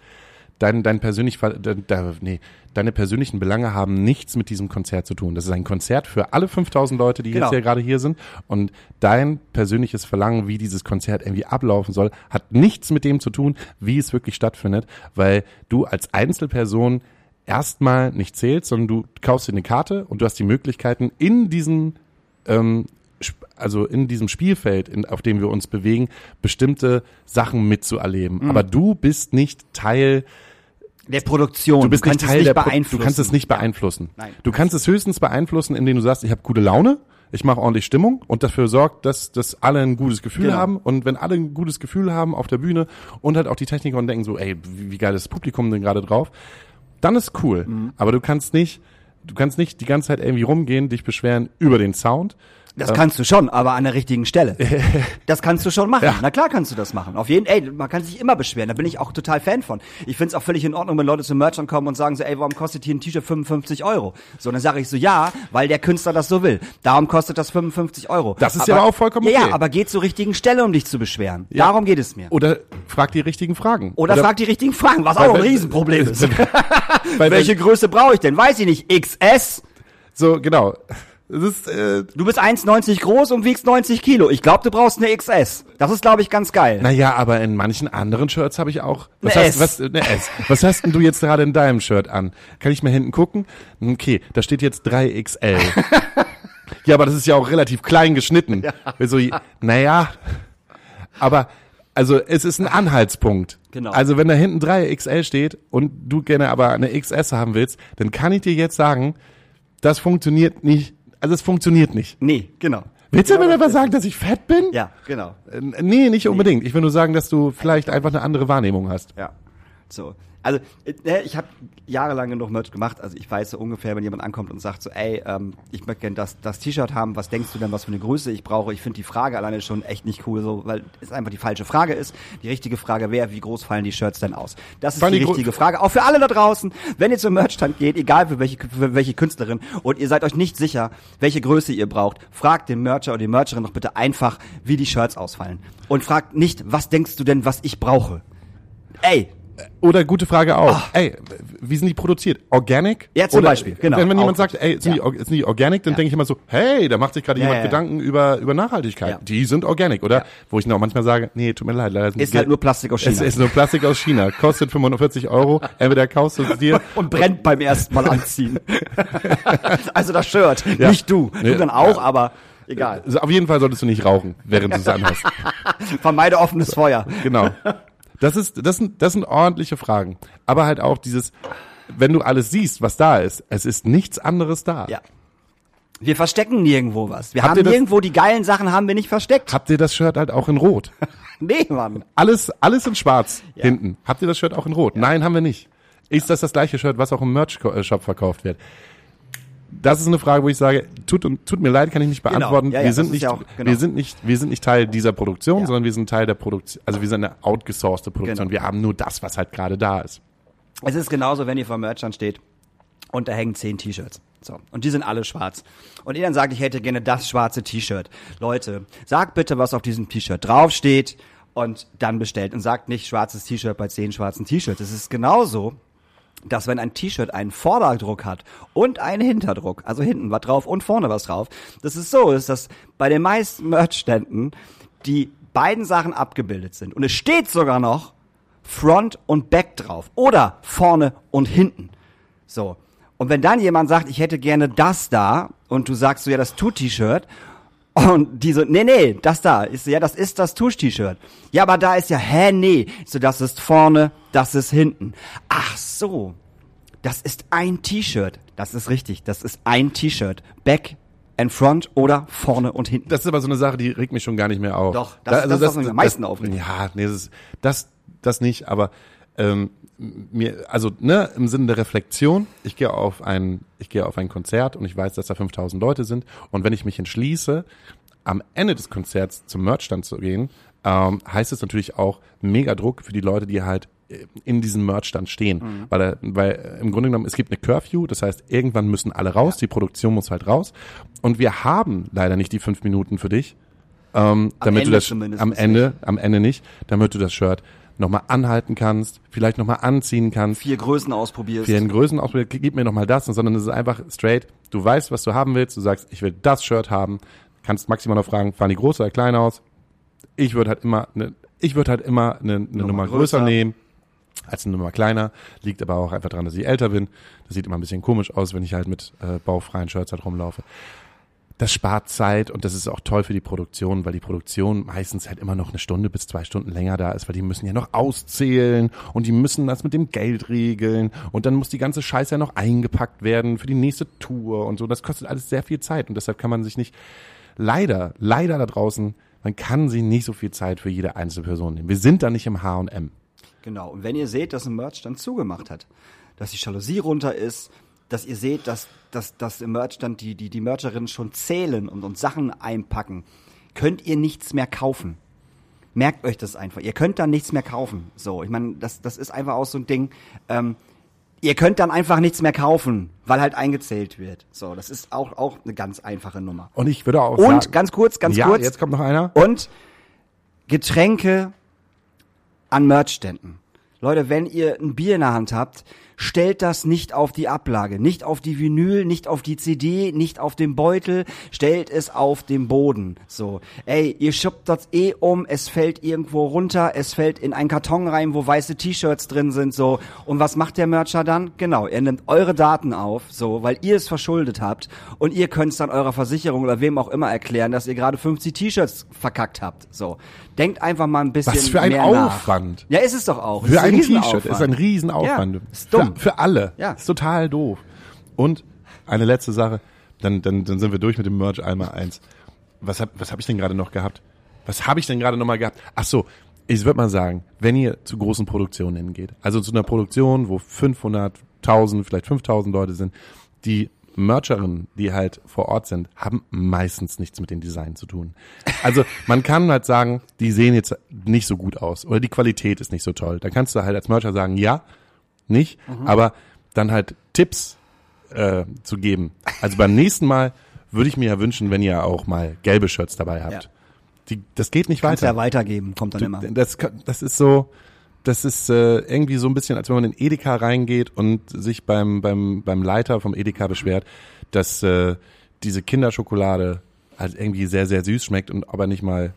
dein, dein persönlich, de, nee, deine persönlichen Belange haben nichts mit diesem Konzert zu tun. Das ist ein Konzert für alle 5000 Leute, die Genau. jetzt hier gerade hier sind. Und dein persönliches Verlangen, wie dieses Konzert irgendwie ablaufen soll, hat nichts mit dem zu tun, wie es wirklich stattfindet, weil du als Einzelperson erstmal nicht zählst, sondern du kaufst dir eine Karte und du hast die Möglichkeiten in diesem ähm, also in diesem Spielfeld, in, auf dem wir uns bewegen, bestimmte Sachen mitzuerleben. Mhm. Aber du bist nicht Teil, Der Produktion. du bist nicht kannst Teil es der nicht Pro- beeinflussen. Du kannst es nicht beeinflussen. Nein. Du kannst es höchstens beeinflussen, indem du sagst, ich habe gute Laune, ich mache ordentlich Stimmung und dafür sorgt, dass, dass alle ein gutes Gefühl Genau. haben. Und wenn alle ein gutes Gefühl haben auf der Bühne und halt auch die Techniker und denken so, ey, wie, wie geil ist das Publikum denn gerade drauf, dann ist cool. Mhm. Aber du kannst nicht, du kannst nicht die ganze Zeit irgendwie rumgehen, dich beschweren über den Sound. Das kannst du schon, aber an der richtigen Stelle. Das kannst du schon machen. Na klar kannst du das machen. Auf jeden, ey, man kann sich immer beschweren. Da bin ich auch total Fan von. Ich find's auch völlig in Ordnung, wenn Leute zum Merchant kommen und sagen so, ey, warum kostet hier ein T-Shirt 55 Euro? So, dann sage ich so, ja, weil der Künstler das so will. Darum kostet das 55 Euro. Das ist ja aber auch vollkommen Ja, okay. ja, aber geht zur richtigen Stelle, um dich zu beschweren. Ja. Darum geht es mir. Oder frag die richtigen Fragen. Oder, frag die richtigen Fragen, was auch ein Riesenproblem ist. Welche Größe brauche ich denn? Weiß ich nicht. XS? So, genau. Ist, äh, Du bist 1,90 groß und wiegst 90 Kilo. Ich glaube, du brauchst eine XS. Das ist, glaube ich, ganz geil. naja, aber in manchen anderen Shirts habe ich auch. Was Eine hast, S. Was, eine S. Was hast denn du jetzt gerade in deinem Shirt an? Kann ich mal hinten gucken? Okay, da steht jetzt 3XL. ja, aber das ist ja auch relativ klein geschnitten. So, naja, aber also es ist ein Anhaltspunkt. Genau. Also wenn da hinten 3XL steht und du gerne aber eine XS haben willst, dann kann ich dir jetzt sagen, das funktioniert nicht. Also es funktioniert nicht. Nee, genau. Willst du mir aber sagen, dass ich fett bin? Ja, genau. Äh, Nee, nicht unbedingt. Ich will nur sagen, dass du vielleicht einfach eine andere Wahrnehmung hast. Ja. So. Also, äh, ne, ich habe jahrelang genug Merch gemacht. Also ich weiß so ungefähr, wenn jemand ankommt und sagt so, ey, ähm, ich möchte gerne das, das T-Shirt haben, was denkst du denn, was für eine Größe ich brauche? Ich finde die Frage alleine schon echt nicht cool, so, weil es einfach die falsche Frage ist. Die richtige Frage wäre, wie groß fallen die Shirts denn aus? Das ist die die richtige Frage. Auch für alle da draußen, wenn ihr zum Merchstand geht, egal für welche, für welche Künstlerin, und ihr seid euch nicht sicher, welche Größe ihr braucht, fragt den Mercher oder die Mercherin doch bitte einfach, wie die Shirts ausfallen. Und fragt nicht, was denkst du denn, was ich brauche? Ey, Oder gute Frage auch. Ey, wie sind die produziert? Organic? Ja, zum Oder, Beispiel, genau. Wenn, wenn jemand sagt, ey, sind, Ja. die, sind die organic, dann Ja. denke ich immer so, hey, da macht sich gerade Ja, jemand. Gedanken über, über Nachhaltigkeit. Die sind organic, oder? Wo ich dann auch manchmal sage, nee, tut mir leid, leider sind Ist halt nur Plastik aus Es China. ist nur Plastik aus China. Kostet 45 Euro. Entweder kaufst du es dir und brennt beim ersten Mal anziehen. also das Shirt, nicht du. Nee, Du dann auch, aber egal. Also auf jeden Fall solltest du nicht rauchen, während du es anhast. Vermeide offenes Feuer. Genau. Das ist, das sind, das sind ordentliche Fragen. Aber halt auch dieses, wenn du alles siehst, was da ist, es ist nichts anderes da. Ja. Wir verstecken nirgendwo was. Wir Habt haben das- nirgendwo die geilen Sachen haben wir nicht versteckt. Habt ihr das Shirt halt auch in Rot? Nee, Mann. Alles, alles in Schwarz hinten. Habt ihr das Shirt auch in Rot? Nein, haben wir nicht. Ist das das gleiche Shirt, was auch im Merch-Shop verkauft wird? Das ist eine Frage, wo ich sage, tut, tut mir leid, kann ich nicht beantworten. Genau. Ja, ja, wir sind nicht, ja auch- genau. wir sind nicht, wir sind nicht Teil dieser Produktion, sondern wir sind Teil der Produktion, also wir sind eine outgesourcete Produktion. Genau. Wir haben nur das, was halt gerade da ist. Es ist genauso, wenn ihr vor Merchant steht und da hängen zehn T-Shirts. So. Und die sind alle schwarz. Und ihr dann sagt, ich hätte gerne das schwarze T-Shirt. Leute, sagt bitte, was auf diesem T-Shirt draufsteht und dann bestellt. Und sagt nicht schwarzes T-Shirt bei zehn schwarzen T-Shirts. Es ist genauso, dass wenn ein T-Shirt einen Vorderdruck hat und einen Hinterdruck, also hinten was drauf und vorne was drauf, dass es so ist, dass bei den meisten Merchständen die beiden Sachen abgebildet sind. Und es steht sogar noch Front und Back drauf oder vorne und hinten. So. Und wenn dann jemand sagt, ich hätte gerne das da und du sagst so, ja, das Tut-T-Shirt und die so, nee, nee, das da. Ich so, ja, das ist das Tusch-T-Shirt. Ja, aber da ist ja, hä, nee. Ich so, das ist vorne, das ist hinten. Ach so. Das ist ein T-Shirt. Das ist richtig. Das ist ein T-Shirt. Back and front oder vorne und hinten. Das ist aber so eine Sache, die regt mich schon gar nicht mehr auf. Doch, das- das ist, was mich am meisten aufregt. Ja, nee, das, ist, das, das nicht, aber ähm, mir, also ne, im Sinne der Reflexion, ich gehe auf ein, ich gehe auf ein Konzert und ich weiß, dass da 5000 Leute sind und wenn ich mich entschließe, am Ende des Konzerts zum Merchstand zu gehen, ähm, heißt es natürlich auch mega Druck für die Leute, die halt äh, in diesem Merchstand stehen, Mhm. weil, er- weil äh, im Grunde genommen es gibt eine Curfew, das heißt irgendwann müssen alle raus, die Produktion muss halt raus und wir haben leider nicht die fünf Minuten für dich, ähm, damit Ende du das am nicht. Ende, am Ende nicht, damit du das Shirt nochmal anhalten kannst, vielleicht nochmal anziehen kannst, Vier Größen ausprobierst. den Größen ausprobiert, gib mir nochmal das, sondern es ist einfach straight, du weißt, was du haben willst, du sagst, ich will das Shirt haben, kannst maximal noch fragen, fahren die groß oder klein aus? Ich würde halt immer, ne, ich würde halt immer eine, eine Nummer, größer, größer. nehmen als eine Nummer kleiner, liegt aber auch einfach daran, dass ich älter bin. Das sieht immer ein bisschen komisch aus, wenn ich halt mit äh, baufreien Shirts halt rumlaufe. Das spart Zeit und das ist auch toll für die Produktion, weil die Produktion meistens halt immer noch eine Stunde bis zwei Stunden länger da ist, weil die müssen ja noch auszählen und die müssen das mit dem Geld regeln und dann muss die ganze Scheiße ja noch eingepackt werden für die nächste Tour und so. Das kostet alles sehr viel Zeit und deshalb kann man sich nicht, leider, leider da draußen, man kann sich nicht so viel Zeit für jede einzelne Person nehmen. Wir sind da nicht im H&M. Genau. Und wenn ihr seht, dass ein Merch dann zugemacht hat, dass die Jalousie runter ist, dass ihr seht, dass, dass, dass im Merch dann die, die, die Mercherinnen schon zählen und, und Sachen einpacken, könnt ihr nichts mehr kaufen. Merkt euch das einfach. Ihr könnt dann nichts mehr kaufen. So, ich meine, das, das ist einfach auch so ein Ding. Ähm, ihr könnt dann einfach nichts mehr kaufen, weil halt eingezählt wird. So, das ist auch, auch eine ganz einfache Nummer. Und ich würde auch Und sagen, ganz kurz, ganz ja, kurz. jetzt kommt noch einer. Und Getränke an Merchständen. Leute, wenn ihr ein Bier in der Hand habt, stellt das nicht auf die Ablage, nicht auf die Vinyl, nicht auf die CD, nicht auf den Beutel, stellt es auf den Boden. So, ey, ihr schuppt das eh um, es fällt irgendwo runter, es fällt in einen Karton rein, wo weiße T-Shirts drin sind, so. Und was macht der Mercher dann? Genau, er nimmt eure Daten auf, so, weil ihr es verschuldet habt und ihr könnt es dann eurer Versicherung oder wem auch immer erklären, dass ihr gerade 50 T-Shirts verkackt habt, so. Denkt einfach mal ein bisschen Was für ein Aufwand. Nach. Ja, ist es doch auch. Für Ist ein Riesenaufwand. T-Shirt ist ein Riesenaufwand. Ja, ist dumm. Für, für alle. Ja. Ist total doof. Und eine letzte Sache, dann, dann, dann sind wir durch mit dem Merch einmal eins. Was hab, was hab ich denn gerade noch gehabt? Was habe ich denn gerade noch mal gehabt? Ach so, ich würde mal sagen, wenn ihr zu großen Produktionen hingeht, also zu einer Produktion, wo 500, 1000, vielleicht 5000 Leute sind, die Mercherinnen, die halt vor Ort sind, haben meistens nichts mit dem Design zu tun. Also man kann halt sagen, die sehen jetzt nicht so gut aus oder die Qualität ist nicht so toll. Da kannst du halt als Mercher sagen, ja, nicht, aber dann halt Tipps äh, zu geben. Also beim nächsten Mal würde ich mir ja wünschen, wenn ihr auch mal gelbe Shirts dabei habt. Ja. Die, das geht nicht Kannst weiter. ja weitergeben, kommt dann immer. Das, das ist so, das ist äh, irgendwie so ein bisschen, als wenn man in Edeka reingeht und sich beim, beim, beim Leiter vom Edeka beschwert, dass äh, diese Kinderschokolade halt irgendwie sehr, sehr süß schmeckt und aber nicht mal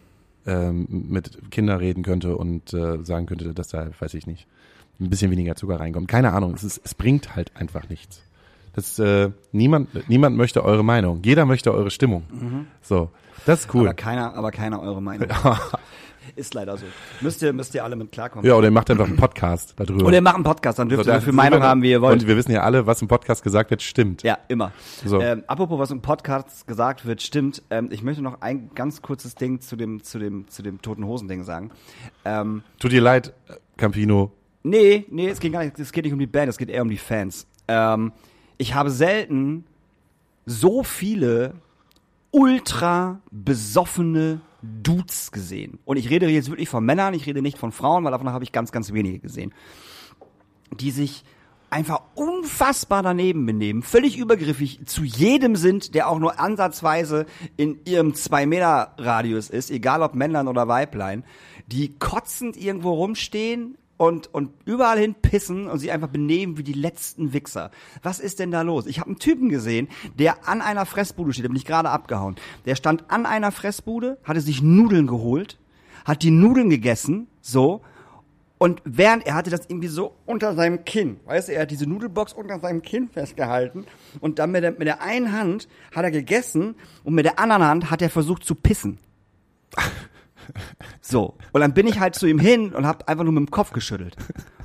ähm, mit Kindern reden könnte und äh, sagen könnte, dass da, weiß ich nicht, ein bisschen weniger Zucker reinkommt. Keine Ahnung, es, ist, es bringt halt einfach nichts. Das, äh, niemand, niemand möchte eure Meinung. Jeder möchte eure Stimmung. So, das ist cool. Mhm. Aber keiner, aber keiner eure Meinung. ist leider so. Müsst ihr, müsst ihr alle mit klarkommen. Ja, oder ihr macht einfach einen Podcast darüber. Oder ihr macht einen Podcast, dann dürft So, ihr so viel Meinung haben, wie ihr wollt. Und wir wissen ja alle, was im Podcast gesagt wird, stimmt. Ja, immer. So. Ähm, apropos, was im Podcast gesagt wird, stimmt. Ähm, ich möchte noch ein ganz kurzes Ding zu dem, zu dem, zu dem toten Hosen-Ding sagen. Ähm, Tut dir leid, Campino. Nee, nee, es geht gar nicht, es geht nicht um die Band, es geht eher um die Fans. Ähm, ich habe selten so viele ultra besoffene Dudes gesehen. Und ich rede jetzt wirklich von Männern, ich rede nicht von Frauen, weil davon habe ich ganz, ganz wenige gesehen. Die sich einfach unfassbar daneben benehmen, völlig übergriffig zu jedem sind, der auch nur ansatzweise in ihrem 2-Meter-Radius ist, egal ob Männlein oder Weiblein, die kotzend irgendwo rumstehen und, und überall hin pissen und sie einfach benehmen wie die letzten Wichser. Was ist denn da los? Ich habe einen Typen gesehen, der an einer Fressbude steht, da bin ich gerade abgehauen. Der stand an einer Fressbude, hatte sich Nudeln geholt, hat die Nudeln gegessen, so, und während er hatte das irgendwie so unter seinem Kinn, weißt du, er hat diese Nudelbox unter seinem Kinn festgehalten und dann mit der, mit der einen Hand hat er gegessen und mit der anderen Hand hat er versucht zu pissen. So, und dann bin ich halt zu ihm hin und hab einfach nur mit dem Kopf geschüttelt.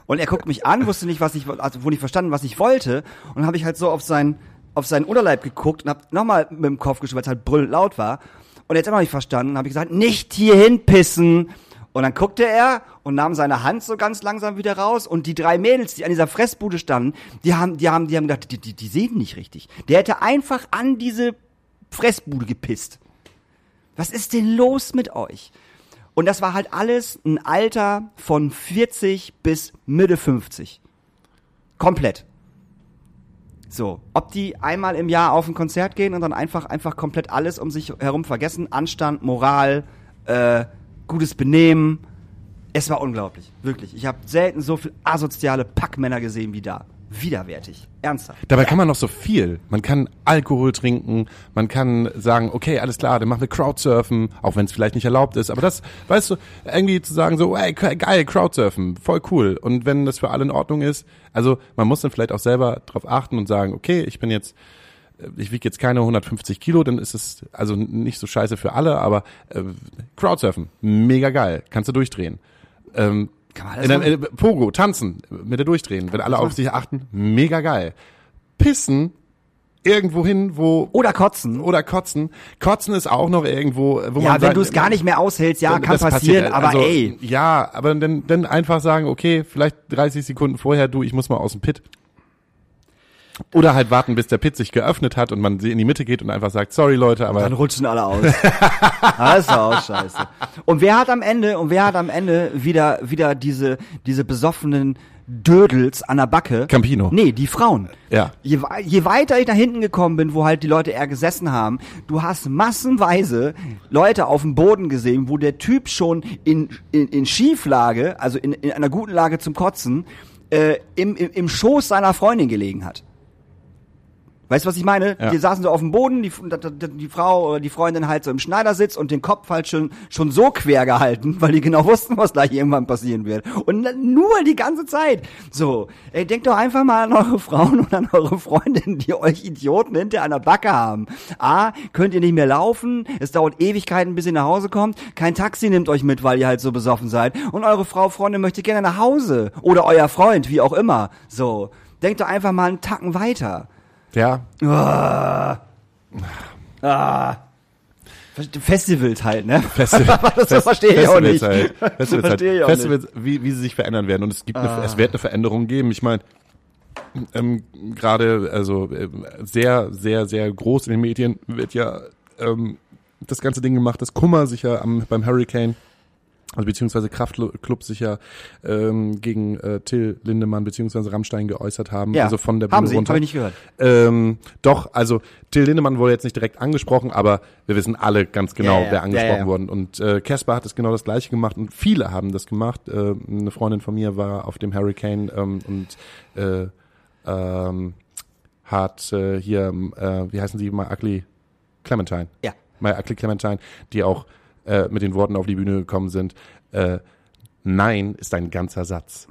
Und er guckt mich an, wusste nicht, was ich, also wohl nicht verstanden, was ich wollte. Und dann habe ich halt so auf seinen, auf seinen Unterleib geguckt und hab nochmal mit dem Kopf geschüttelt, weil es halt brüllend laut war. Und er hat immer noch nicht verstanden. habe ich gesagt, nicht hierhin pissen. Und dann guckte er und nahm seine Hand so ganz langsam wieder raus. Und die drei Mädels, die an dieser Fressbude standen, die haben, die haben, die haben gedacht, die, die, die sehen nicht richtig. Der hätte einfach an diese Fressbude gepisst. Was ist denn los mit euch? Und das war halt alles ein Alter von 40 bis Mitte 50. Komplett. So, ob die einmal im Jahr auf ein Konzert gehen und dann einfach einfach komplett alles um sich herum vergessen, Anstand, Moral, äh, gutes Benehmen, Es war unglaublich, wirklich. Ich habe selten so viel asoziale Packmänner gesehen wie da. Widerwärtig, ernsthaft. Dabei kann man noch so viel. Man kann Alkohol trinken, man kann sagen, okay, alles klar, dann machen wir Crowdsurfen, auch wenn es vielleicht nicht erlaubt ist. Aber das, weißt du, irgendwie zu sagen so, ey, geil, Crowdsurfen, voll cool. Und wenn das für alle in Ordnung ist, also man muss dann vielleicht auch selber drauf achten und sagen, okay, ich bin jetzt ich wiege jetzt keine 150 Kilo, dann ist es also nicht so scheiße für alle, aber äh, Crowdsurfen, mega geil, kannst du durchdrehen. Ähm, Kann man in alles ein, äh, Pogo, tanzen, mit der durchdrehen, wenn alle auf sich achten, mega geil. Pissen, irgendwo hin, wo Oder kotzen. oder kotzen. Kotzen ist auch noch irgendwo, wo Ja, man wenn sagt, du es gar nicht mehr aushältst, ja, kann das passieren, passiert, aber also, ey. Ja, aber dann, dann einfach sagen, okay, vielleicht 30 Sekunden vorher, du, ich muss mal aus dem Pit. Oder halt warten, bis der Pit sich geöffnet hat und man in die Mitte geht und einfach sagt, sorry Leute, aber Dann rutschen alle aus. das ist auch scheiße. Und wer hat am Ende, und wer hat am Ende wieder, wieder diese, diese besoffenen Dödels an der Backe? Campino. Nee, die Frauen. Ja. Je, je weiter ich nach hinten gekommen bin, wo halt die Leute eher gesessen haben, du hast massenweise Leute auf dem Boden gesehen, wo der Typ schon in, in, in Schieflage, also in, in einer guten Lage zum Kotzen, äh, im, im, im Schoß seiner Freundin gelegen hat. Weißt du, was ich meine? Ja. Die saßen so auf dem Boden, die, die, die Frau oder die Freundin halt so im Schneidersitz und den Kopf halt schon, schon so quer gehalten, weil die genau wussten, was gleich irgendwann passieren wird. Und nur die ganze Zeit. So, ey, denkt doch einfach mal an eure Frauen und an eure Freundinnen, die euch Idioten hinter einer Backe haben. A, könnt ihr nicht mehr laufen, es dauert Ewigkeiten, bis ihr nach Hause kommt, kein Taxi nimmt euch mit, weil ihr halt so besoffen seid und eure Frau, Freundin möchte gerne nach Hause. Oder euer Freund, wie auch immer. So, denkt doch einfach mal einen Tacken weiter. Ja, Festivals halt, ne? Festival, das verstehe ich auch nicht. Halt. Das Festivals, verstehe ich halt. auch Festivals wie, wie sie sich verändern werden. Und es gibt eine, es wird eine Veränderung geben. Ich meine, ähm, gerade also ähm, sehr, sehr, sehr groß in den Medien wird ja ähm, das ganze Ding gemacht, dass Kummer sich ja am, beim Hurricane also beziehungsweise Kraftclub sich ja ähm, gegen äh, Till Lindemann beziehungsweise Rammstein geäußert haben, Ja, also von der haben Bühne sie, runter. hab ich nicht gehört. Ähm, doch, also Till Lindemann wurde jetzt nicht direkt angesprochen, aber wir wissen alle ganz genau, Ja, ja, wer angesprochen worden. Und äh, Casper hat es genau das gleiche gemacht und viele haben das gemacht. Äh, eine Freundin von mir war auf dem Hurricane ähm, und äh, ähm, hat äh, hier, äh, wie heißen sie, My Ugly Clementine. Ja. My Ugly Clementine, die auch äh, mit den Worten auf die Bühne gekommen sind. Äh, Nein ist ein ganzer Satz.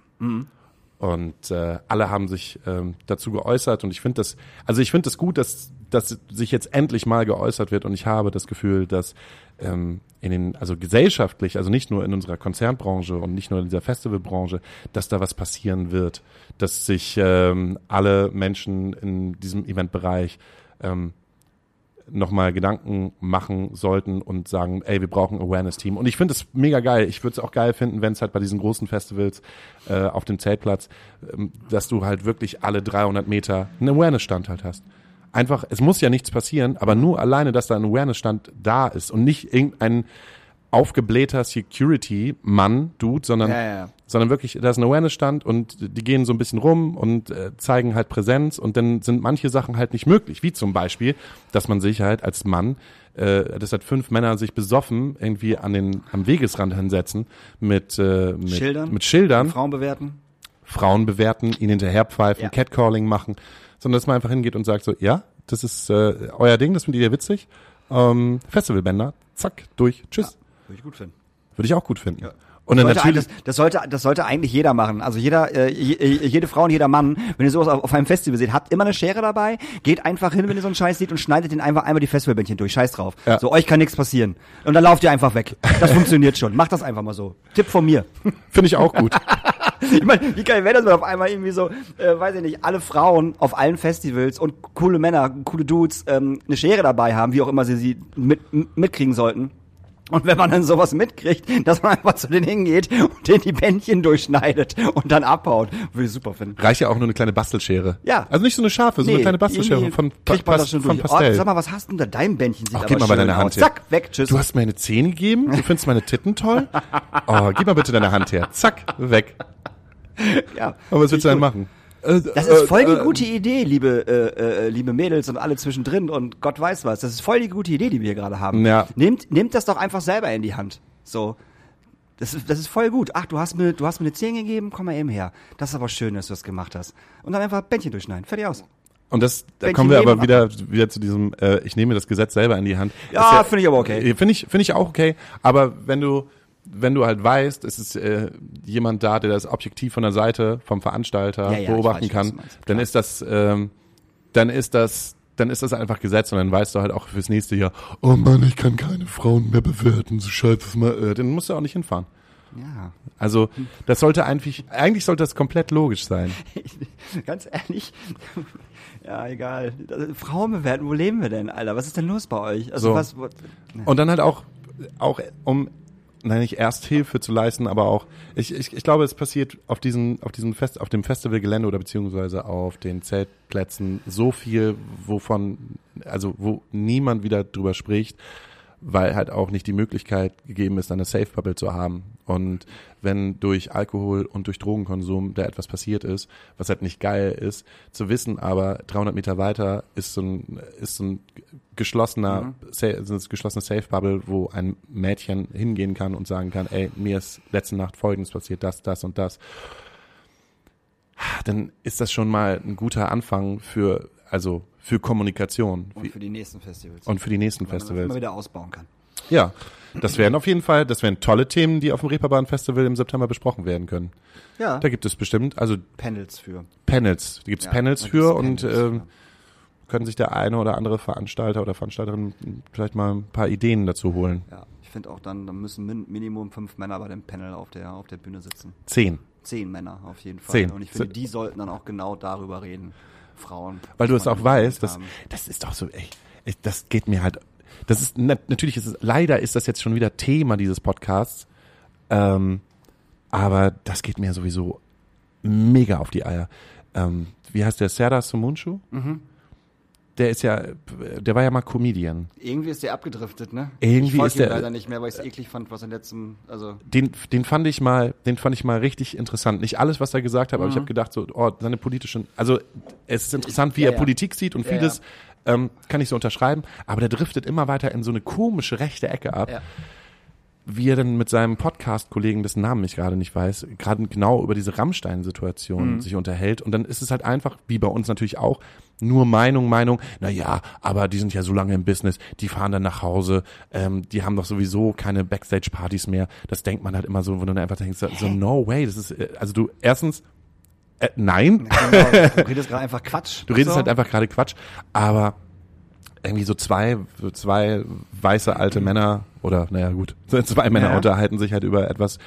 Und äh, alle haben sich ähm, dazu geäußert und ich finde das, also ich finde das gut, dass, dass sich jetzt endlich mal geäußert wird und ich habe das Gefühl, dass ähm, in den, also gesellschaftlich, also nicht nur in unserer Konzernbranche und nicht nur in dieser Festivalbranche, dass da was passieren wird, dass sich ähm, alle Menschen in diesem Eventbereich ähm, nochmal Gedanken machen sollten und sagen, ey, wir brauchen Awareness-Team. Und ich finde es mega geil. Ich würde es auch geil finden, wenn es halt bei diesen großen Festivals äh, auf dem Zeltplatz, ähm, dass du halt wirklich alle 300 Meter einen Awareness-Stand halt hast. Einfach, es muss ja nichts passieren, aber nur alleine, dass da ein Awareness-Stand da ist und nicht irgendein aufgeblähter Security-Mann, Dude, sondern, Ja, ja. sondern wirklich, da ist ein Awareness-Stand und die gehen so ein bisschen rum und äh, zeigen halt Präsenz und dann sind manche Sachen halt nicht möglich, wie zum Beispiel, dass man sich halt als Mann, äh, dass halt fünf Männer sich besoffen irgendwie an den, am Wegesrand hinsetzen mit, äh, mit Schildern? mit Schildern, Frauen bewerten. Frauen bewerten, ihnen hinterherpfeifen, Ja. Catcalling machen, sondern dass man einfach hingeht und sagt so, ja, das ist äh, euer Ding, das findet ihr witzig, ähm, Festivalbänder, zack, durch, tschüss. Würde ich gut finden. Würde ich auch gut finden. Und dann Sollte, natürlich, das, das, sollte, das sollte eigentlich jeder machen. Also jeder, äh, äh, jede Frau und jeder Mann, wenn ihr sowas auf, auf einem Festival seht, habt immer eine Schere dabei, geht einfach hin, wenn ihr so einen Scheiß seht und schneidet den einfach einmal die Festivalbändchen durch. Scheiß drauf. Ja. So, euch kann nichts passieren. Und dann lauft ihr einfach weg. Das funktioniert schon. Macht das einfach mal so. Tipp von mir. finde ich auch gut. Ich meine, wie geil wäre das, wenn auf einmal irgendwie so, äh, weiß ich nicht, alle Frauen auf allen Festivals und coole Männer, coole Dudes ähm, eine Schere dabei haben, wie auch immer sie sie mit, mitkriegen sollten. Und wenn man dann sowas mitkriegt, dass man einfach zu denen hingeht und denen die Bändchen durchschneidet und dann abhaut, würde ich super finden. Reicht ja auch nur eine kleine Bastelschere. Ja. Also nicht so eine scharfe, so eine kleine Bastelschere irgendwie von, man Pas- das schon von durch. Pastell. Oh, sag mal, was hast du denn da? Dein Bändchen sieht Ach, aber gib mal mal schön deine Hand her. Zack, weg, tschüss. Du hast mir eine Zähne gegeben? Du findest meine Titten toll? Oh, gib mal bitte deine Hand her. Zack, weg. ja. Aber was willst du denn machen? Äh, Das ist voll die gute Idee, liebe, äh, äh, liebe Mädels und alle zwischendrin und Gott weiß was. Das ist voll die gute Idee, die wir hier gerade haben. Ja. Nehmt, nehmt das doch einfach selber in die Hand. So. Das ist, das ist voll gut. Ach, du hast mir, du hast mir eine 10 gegeben, komm mal eben her. Das ist aber schön, dass du das gemacht hast. Und dann einfach Bändchen durchschneiden. Fertig aus. Und das, da Bändchen kommen wir aber wieder, wieder zu diesem, äh, ich nehme das Gesetz selber in die Hand. Ja, Ist finde ich aber okay. Äh, Finde ich, finde ich auch okay. Aber wenn du, wenn du halt weißt, es ist äh, jemand da, der das objektiv von der Seite vom Veranstalter Ja, ja, beobachten weiß, kann, dann ist das, ähm, dann ist das, dann ist das einfach Gesetz und dann weißt du halt auch fürs nächste Jahr, oh Mann, ich kann keine Frauen mehr bewerten, so scheiße mal, äh, dann musst du auch nicht hinfahren. Ja. Also, das sollte eigentlich, eigentlich sollte das komplett logisch sein. Ganz ehrlich. Ja, egal. Frauen bewerten, wo leben wir denn, Alter? Was ist denn los bei euch? Also So. was, was Und dann halt auch, auch um, nein, nicht erst Hilfe zu leisten, aber auch, ich, ich, ich glaube, es passiert auf diesen, auf diesem Fest, auf dem Festivalgelände oder beziehungsweise auf den Zeltplätzen so viel, wovon, also wo niemand wieder drüber spricht, weil halt auch nicht die Möglichkeit gegeben ist, eine Safe Bubble zu haben. Und wenn durch Alkohol und durch Drogenkonsum da etwas passiert ist, was halt nicht geil ist, zu wissen, aber 300 Meter weiter ist so ein, ist so ein geschlossener, so eine geschlossene Safe Bubble, wo ein Mädchen hingehen kann und sagen kann, ey, mir ist letzte Nacht Folgendes passiert, das, das und das. Dann ist das schon mal ein guter Anfang für, also für Kommunikation und für die nächsten Festivals. und für die nächsten Weil man das Festivals. immer wieder ausbauen kann. Ja, das wären auf jeden Fall, das wären tolle Themen, die auf dem Reeperbahn Festival im September besprochen werden können. Ja. Da gibt es bestimmt, also Panels für. Panels, da gibt es Ja, Panels für gibt's und Panels, ähm, können sich der eine oder andere Veranstalter oder Veranstalterin vielleicht mal ein paar Ideen dazu holen. Ja. Ich finde auch dann, da müssen min Minimum fünf Männer bei dem Panel auf der, auf der Bühne sitzen. Zehn. Zehn Männer auf jeden Fall. Zehn. Und ich finde, die sollten dann auch genau darüber reden. Frauen. Weil du es auch weißt, Moment das, ist doch so, ey, ey, das geht mir halt, das ist, na, natürlich ist es, leider ist das jetzt schon wieder Thema dieses Podcasts, ähm, aber das geht mir sowieso mega auf die Eier. Ähm, wie heißt der, Serdar Sumunchu? Mhm. Der ist ja, der war ja mal Comedian. Irgendwie ist der abgedriftet, ne? Irgendwie ich folge ist der- leider nicht mehr, weil ich es eklig fand, was in letztem, also Den, den fand ich mal, den fand ich mal richtig interessant. Nicht alles, was er gesagt hat, aber ich Mhm. habe gedacht, so, oh, seine politischen, also es ist interessant, wie Ja, er ja. Politik sieht und Ja, vieles Ähm, kann ich so unterschreiben, aber der driftet immer weiter in so eine komische rechte Ecke ab. Ja. Wie er dann mit seinem Podcast-Kollegen, dessen Namen ich gerade nicht weiß, gerade genau über diese Rammstein-Situation Mhm. sich unterhält. Und dann ist es halt einfach, wie bei uns natürlich auch, nur Meinung, Meinung, na ja, aber die sind ja so lange im Business, die fahren dann nach Hause, ähm, die haben doch sowieso keine Backstage-Partys mehr. Das denkt man halt immer so, wo du dann einfach denkst, so, so no way, das ist, äh, also du, erstens, äh, nein, Genau, du redest gerade einfach Quatsch. Du redest so. halt einfach gerade Quatsch, aber irgendwie so zwei, so zwei weiße alte Männer oder naja gut, zwei Männer Ja. unterhalten sich halt über etwas,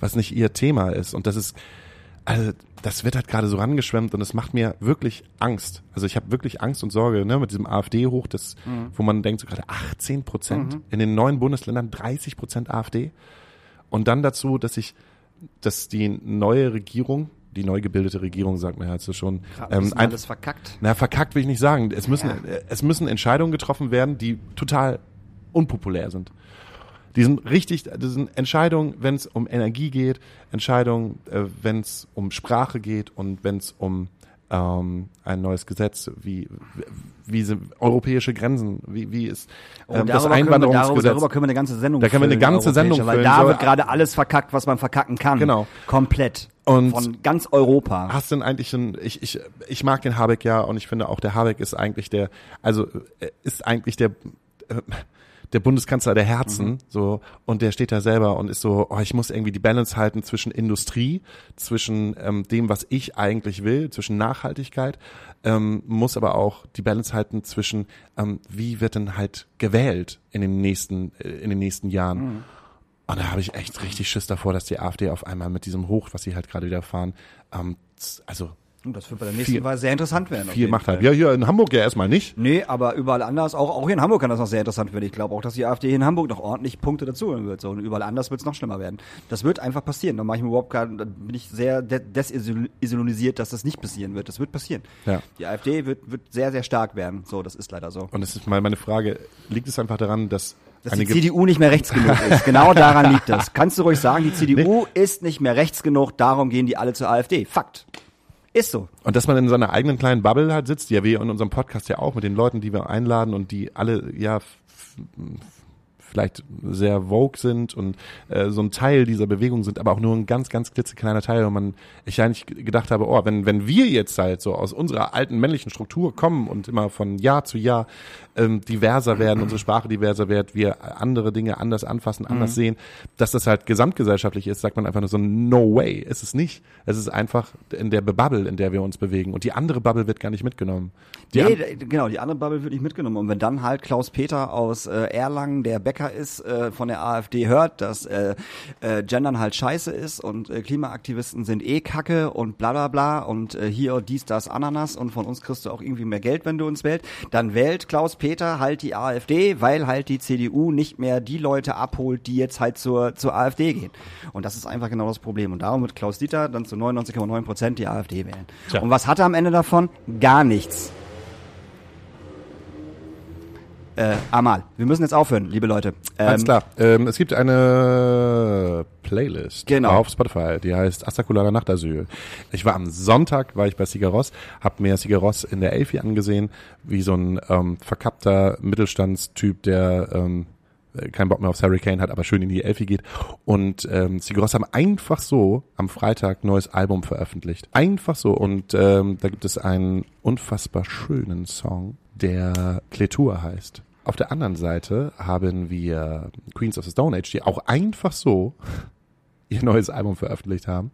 was nicht ihr Thema ist. Und das ist, also das wird halt gerade so rangeschwemmt und es macht mir wirklich Angst. Also ich habe wirklich Angst und Sorge, ne, mit diesem AfD hoch, das, wo man denkt so gerade 18 Prozent in den neuen Bundesländern 30 Prozent AfD. Und dann dazu, dass ich, dass die neue Regierung, die neu gebildete Regierung, sagt jetzt so schon, ähm, ähm, ein, alles verkackt. na, verkackt will ich nicht sagen. Es müssen, Ja. äh, es müssen Entscheidungen getroffen werden, die total unpopulär sind. Die sind richtig, das sind Entscheidungen, wenn es um Energie geht, Entscheidungen, äh, wenn es um Sprache geht und wenn es um ähm, ein neues Gesetz, wie, wie sind europäische Grenzen, wie, wie ist ähm, das Oh, darüber darüber, Einwanderungsgesetz. darüber können wir eine ganze Sendung Da können wir eine füllen, ganze Sendung europäische, Weil füllen, da so- wird gerade alles verkackt, was man verkacken kann. Genau. Komplett. Und- Von ganz Europa. Hast denn eigentlich ein, ich, ich, ich mag den Habeck ja und ich finde auch der Habeck ist eigentlich der, also äh, ist eigentlich der, äh, der Bundeskanzler der Herzen, so, und der steht da selber und ist so, oh, ich muss irgendwie die Balance halten zwischen Industrie, zwischen ähm, dem, was ich eigentlich will, zwischen Nachhaltigkeit, ähm, muss aber auch die Balance halten zwischen, ähm, wie wird denn halt gewählt in den nächsten, äh, in den nächsten Jahren. Und da habe ich echt richtig Schiss davor, dass die AfD auf einmal mit diesem Hoch, was sie halt gerade wieder fahren, ähm, also das wird bei der nächsten viel- Wahl sehr interessant werden. viel Macht hat. Ja, hier in Hamburg ja erstmal nicht. Nee, aber überall anders, auch, auch hier in Hamburg kann das noch sehr interessant werden. Ich glaube auch, dass die AfD hier in Hamburg noch ordentlich Punkte dazuholen wird. So, und überall anders wird es noch schlimmer werden. Das wird einfach passieren. Da mache ich mir überhaupt gar, bin ich sehr de desillusionisiert, dass das nicht passieren wird. Das wird passieren. Ja. Die AfD wird, wird sehr, sehr stark werden. So, das ist leider so. Und es ist mal meine Frage, liegt es einfach daran, dass, Dass die CDU nicht mehr rechts genug ist. Genau daran liegt das. Kannst du ruhig sagen, die CDU ist nicht mehr rechts genug, darum gehen die alle zur AfD. Fakt. Ist so. und dass man in seiner eigenen kleinen Bubble halt sitzt, ja wir in unserem Podcast ja auch mit den Leuten, die wir einladen und die alle ja vielleicht sehr vogue sind und äh, so ein Teil dieser Bewegung sind, aber auch nur ein ganz, ganz klitzekleiner Teil. Und man, ich eigentlich gedacht habe, oh, wenn, wenn wir jetzt halt so aus unserer alten männlichen Struktur kommen und immer von Jahr zu Jahr ähm, diverser werden, unsere Sprache diverser wird, wir andere Dinge anders anfassen, anders mhm. sehen, dass das halt gesamtgesellschaftlich ist, sagt man einfach nur so, no way, ist es nicht. Es ist einfach in der Bubble, in der wir uns bewegen. Und die andere Bubble wird gar nicht mitgenommen. Die nee, genau, die andere Bubble wird nicht mitgenommen. Und wenn dann halt Klaus Peter aus äh, Erlangen, der Bäcker ist, äh, von der AfD hört, dass äh, äh, Gendern halt scheiße ist und äh, Klimaaktivisten sind eh Kacke und bla bla bla und äh, hier dies, das, Ananas und von uns kriegst du auch irgendwie mehr Geld, wenn du uns wählst, dann wählt Klaus Peter halt die AfD, weil halt die CDU nicht mehr die Leute abholt, die jetzt halt zur, zur AfD gehen. Und das ist einfach genau das Problem. Und darum wird Klaus Dieter dann zu 99,9 Prozent die AfD wählen. Tja. Und was hat er am Ende davon? Gar nichts. Äh, Amal, wir müssen jetzt aufhören, liebe Leute. Ähm, Alles klar. Ähm, es gibt eine Playlist genau. auf Spotify, die heißt Astakulada Nachtasyl. Ich war am Sonntag, war ich bei Sigaros, hab mir Sigaros in der Elfi angesehen, wie so ein ähm, verkappter Mittelstandstyp, der ähm, keinen Bock mehr aufs Hurricane hat, aber schön in die Elfi geht. Und ähm, Sigaros haben einfach so am Freitag neues Album veröffentlicht. Einfach so. Und ähm, da gibt es einen unfassbar schönen Song, der Kletur heißt. Auf der anderen Seite haben wir Queens of the Stone Age, die auch einfach so ihr neues Album veröffentlicht haben.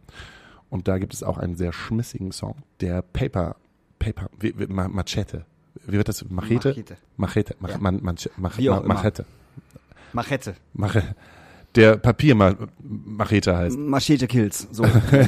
Und da gibt es auch einen sehr schmissigen Song, der Paper, Paper, wie, wie, Machete. Wie wird das? Machete? Machete. Machete. Mach, ja. man, man, mach, mach, Machete. Machete. Machete. Der Papiermachete heißt. Machete Kills, so.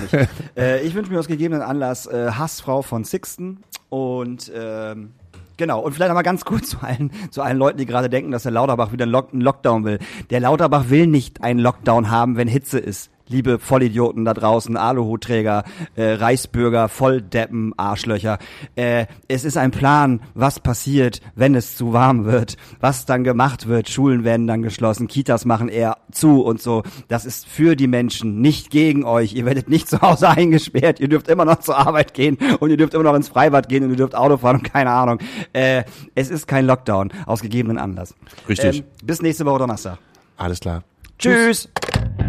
äh, ich wünsche mir aus gegebenen Anlass äh, Hassfrau von Sixten und ähm, Genau, und vielleicht nochmal ganz kurz zu allen, zu allen Leuten, die gerade denken, dass der Lauterbach wieder einen, einen Lockdown will. Der Lauterbach will nicht einen Lockdown haben, wenn Hitze ist liebe Vollidioten da draußen, Aluhutträger, äh, Reichsbürger, Volldeppen, Arschlöcher. Äh, es ist ein Plan, was passiert, wenn es zu warm wird, was dann gemacht wird. Schulen werden dann geschlossen, Kitas machen eher zu und so. Das ist für die Menschen, nicht gegen euch. Ihr werdet nicht zu Hause eingesperrt, ihr dürft immer noch zur Arbeit gehen und ihr dürft immer noch ins Freibad gehen und ihr dürft Auto fahren und keine Ahnung. Äh, es ist kein Lockdown, aus gegebenen Anlass. Richtig. Ähm, bis nächste Woche Donnerstag. Alles klar. Tschüss. Tschüss.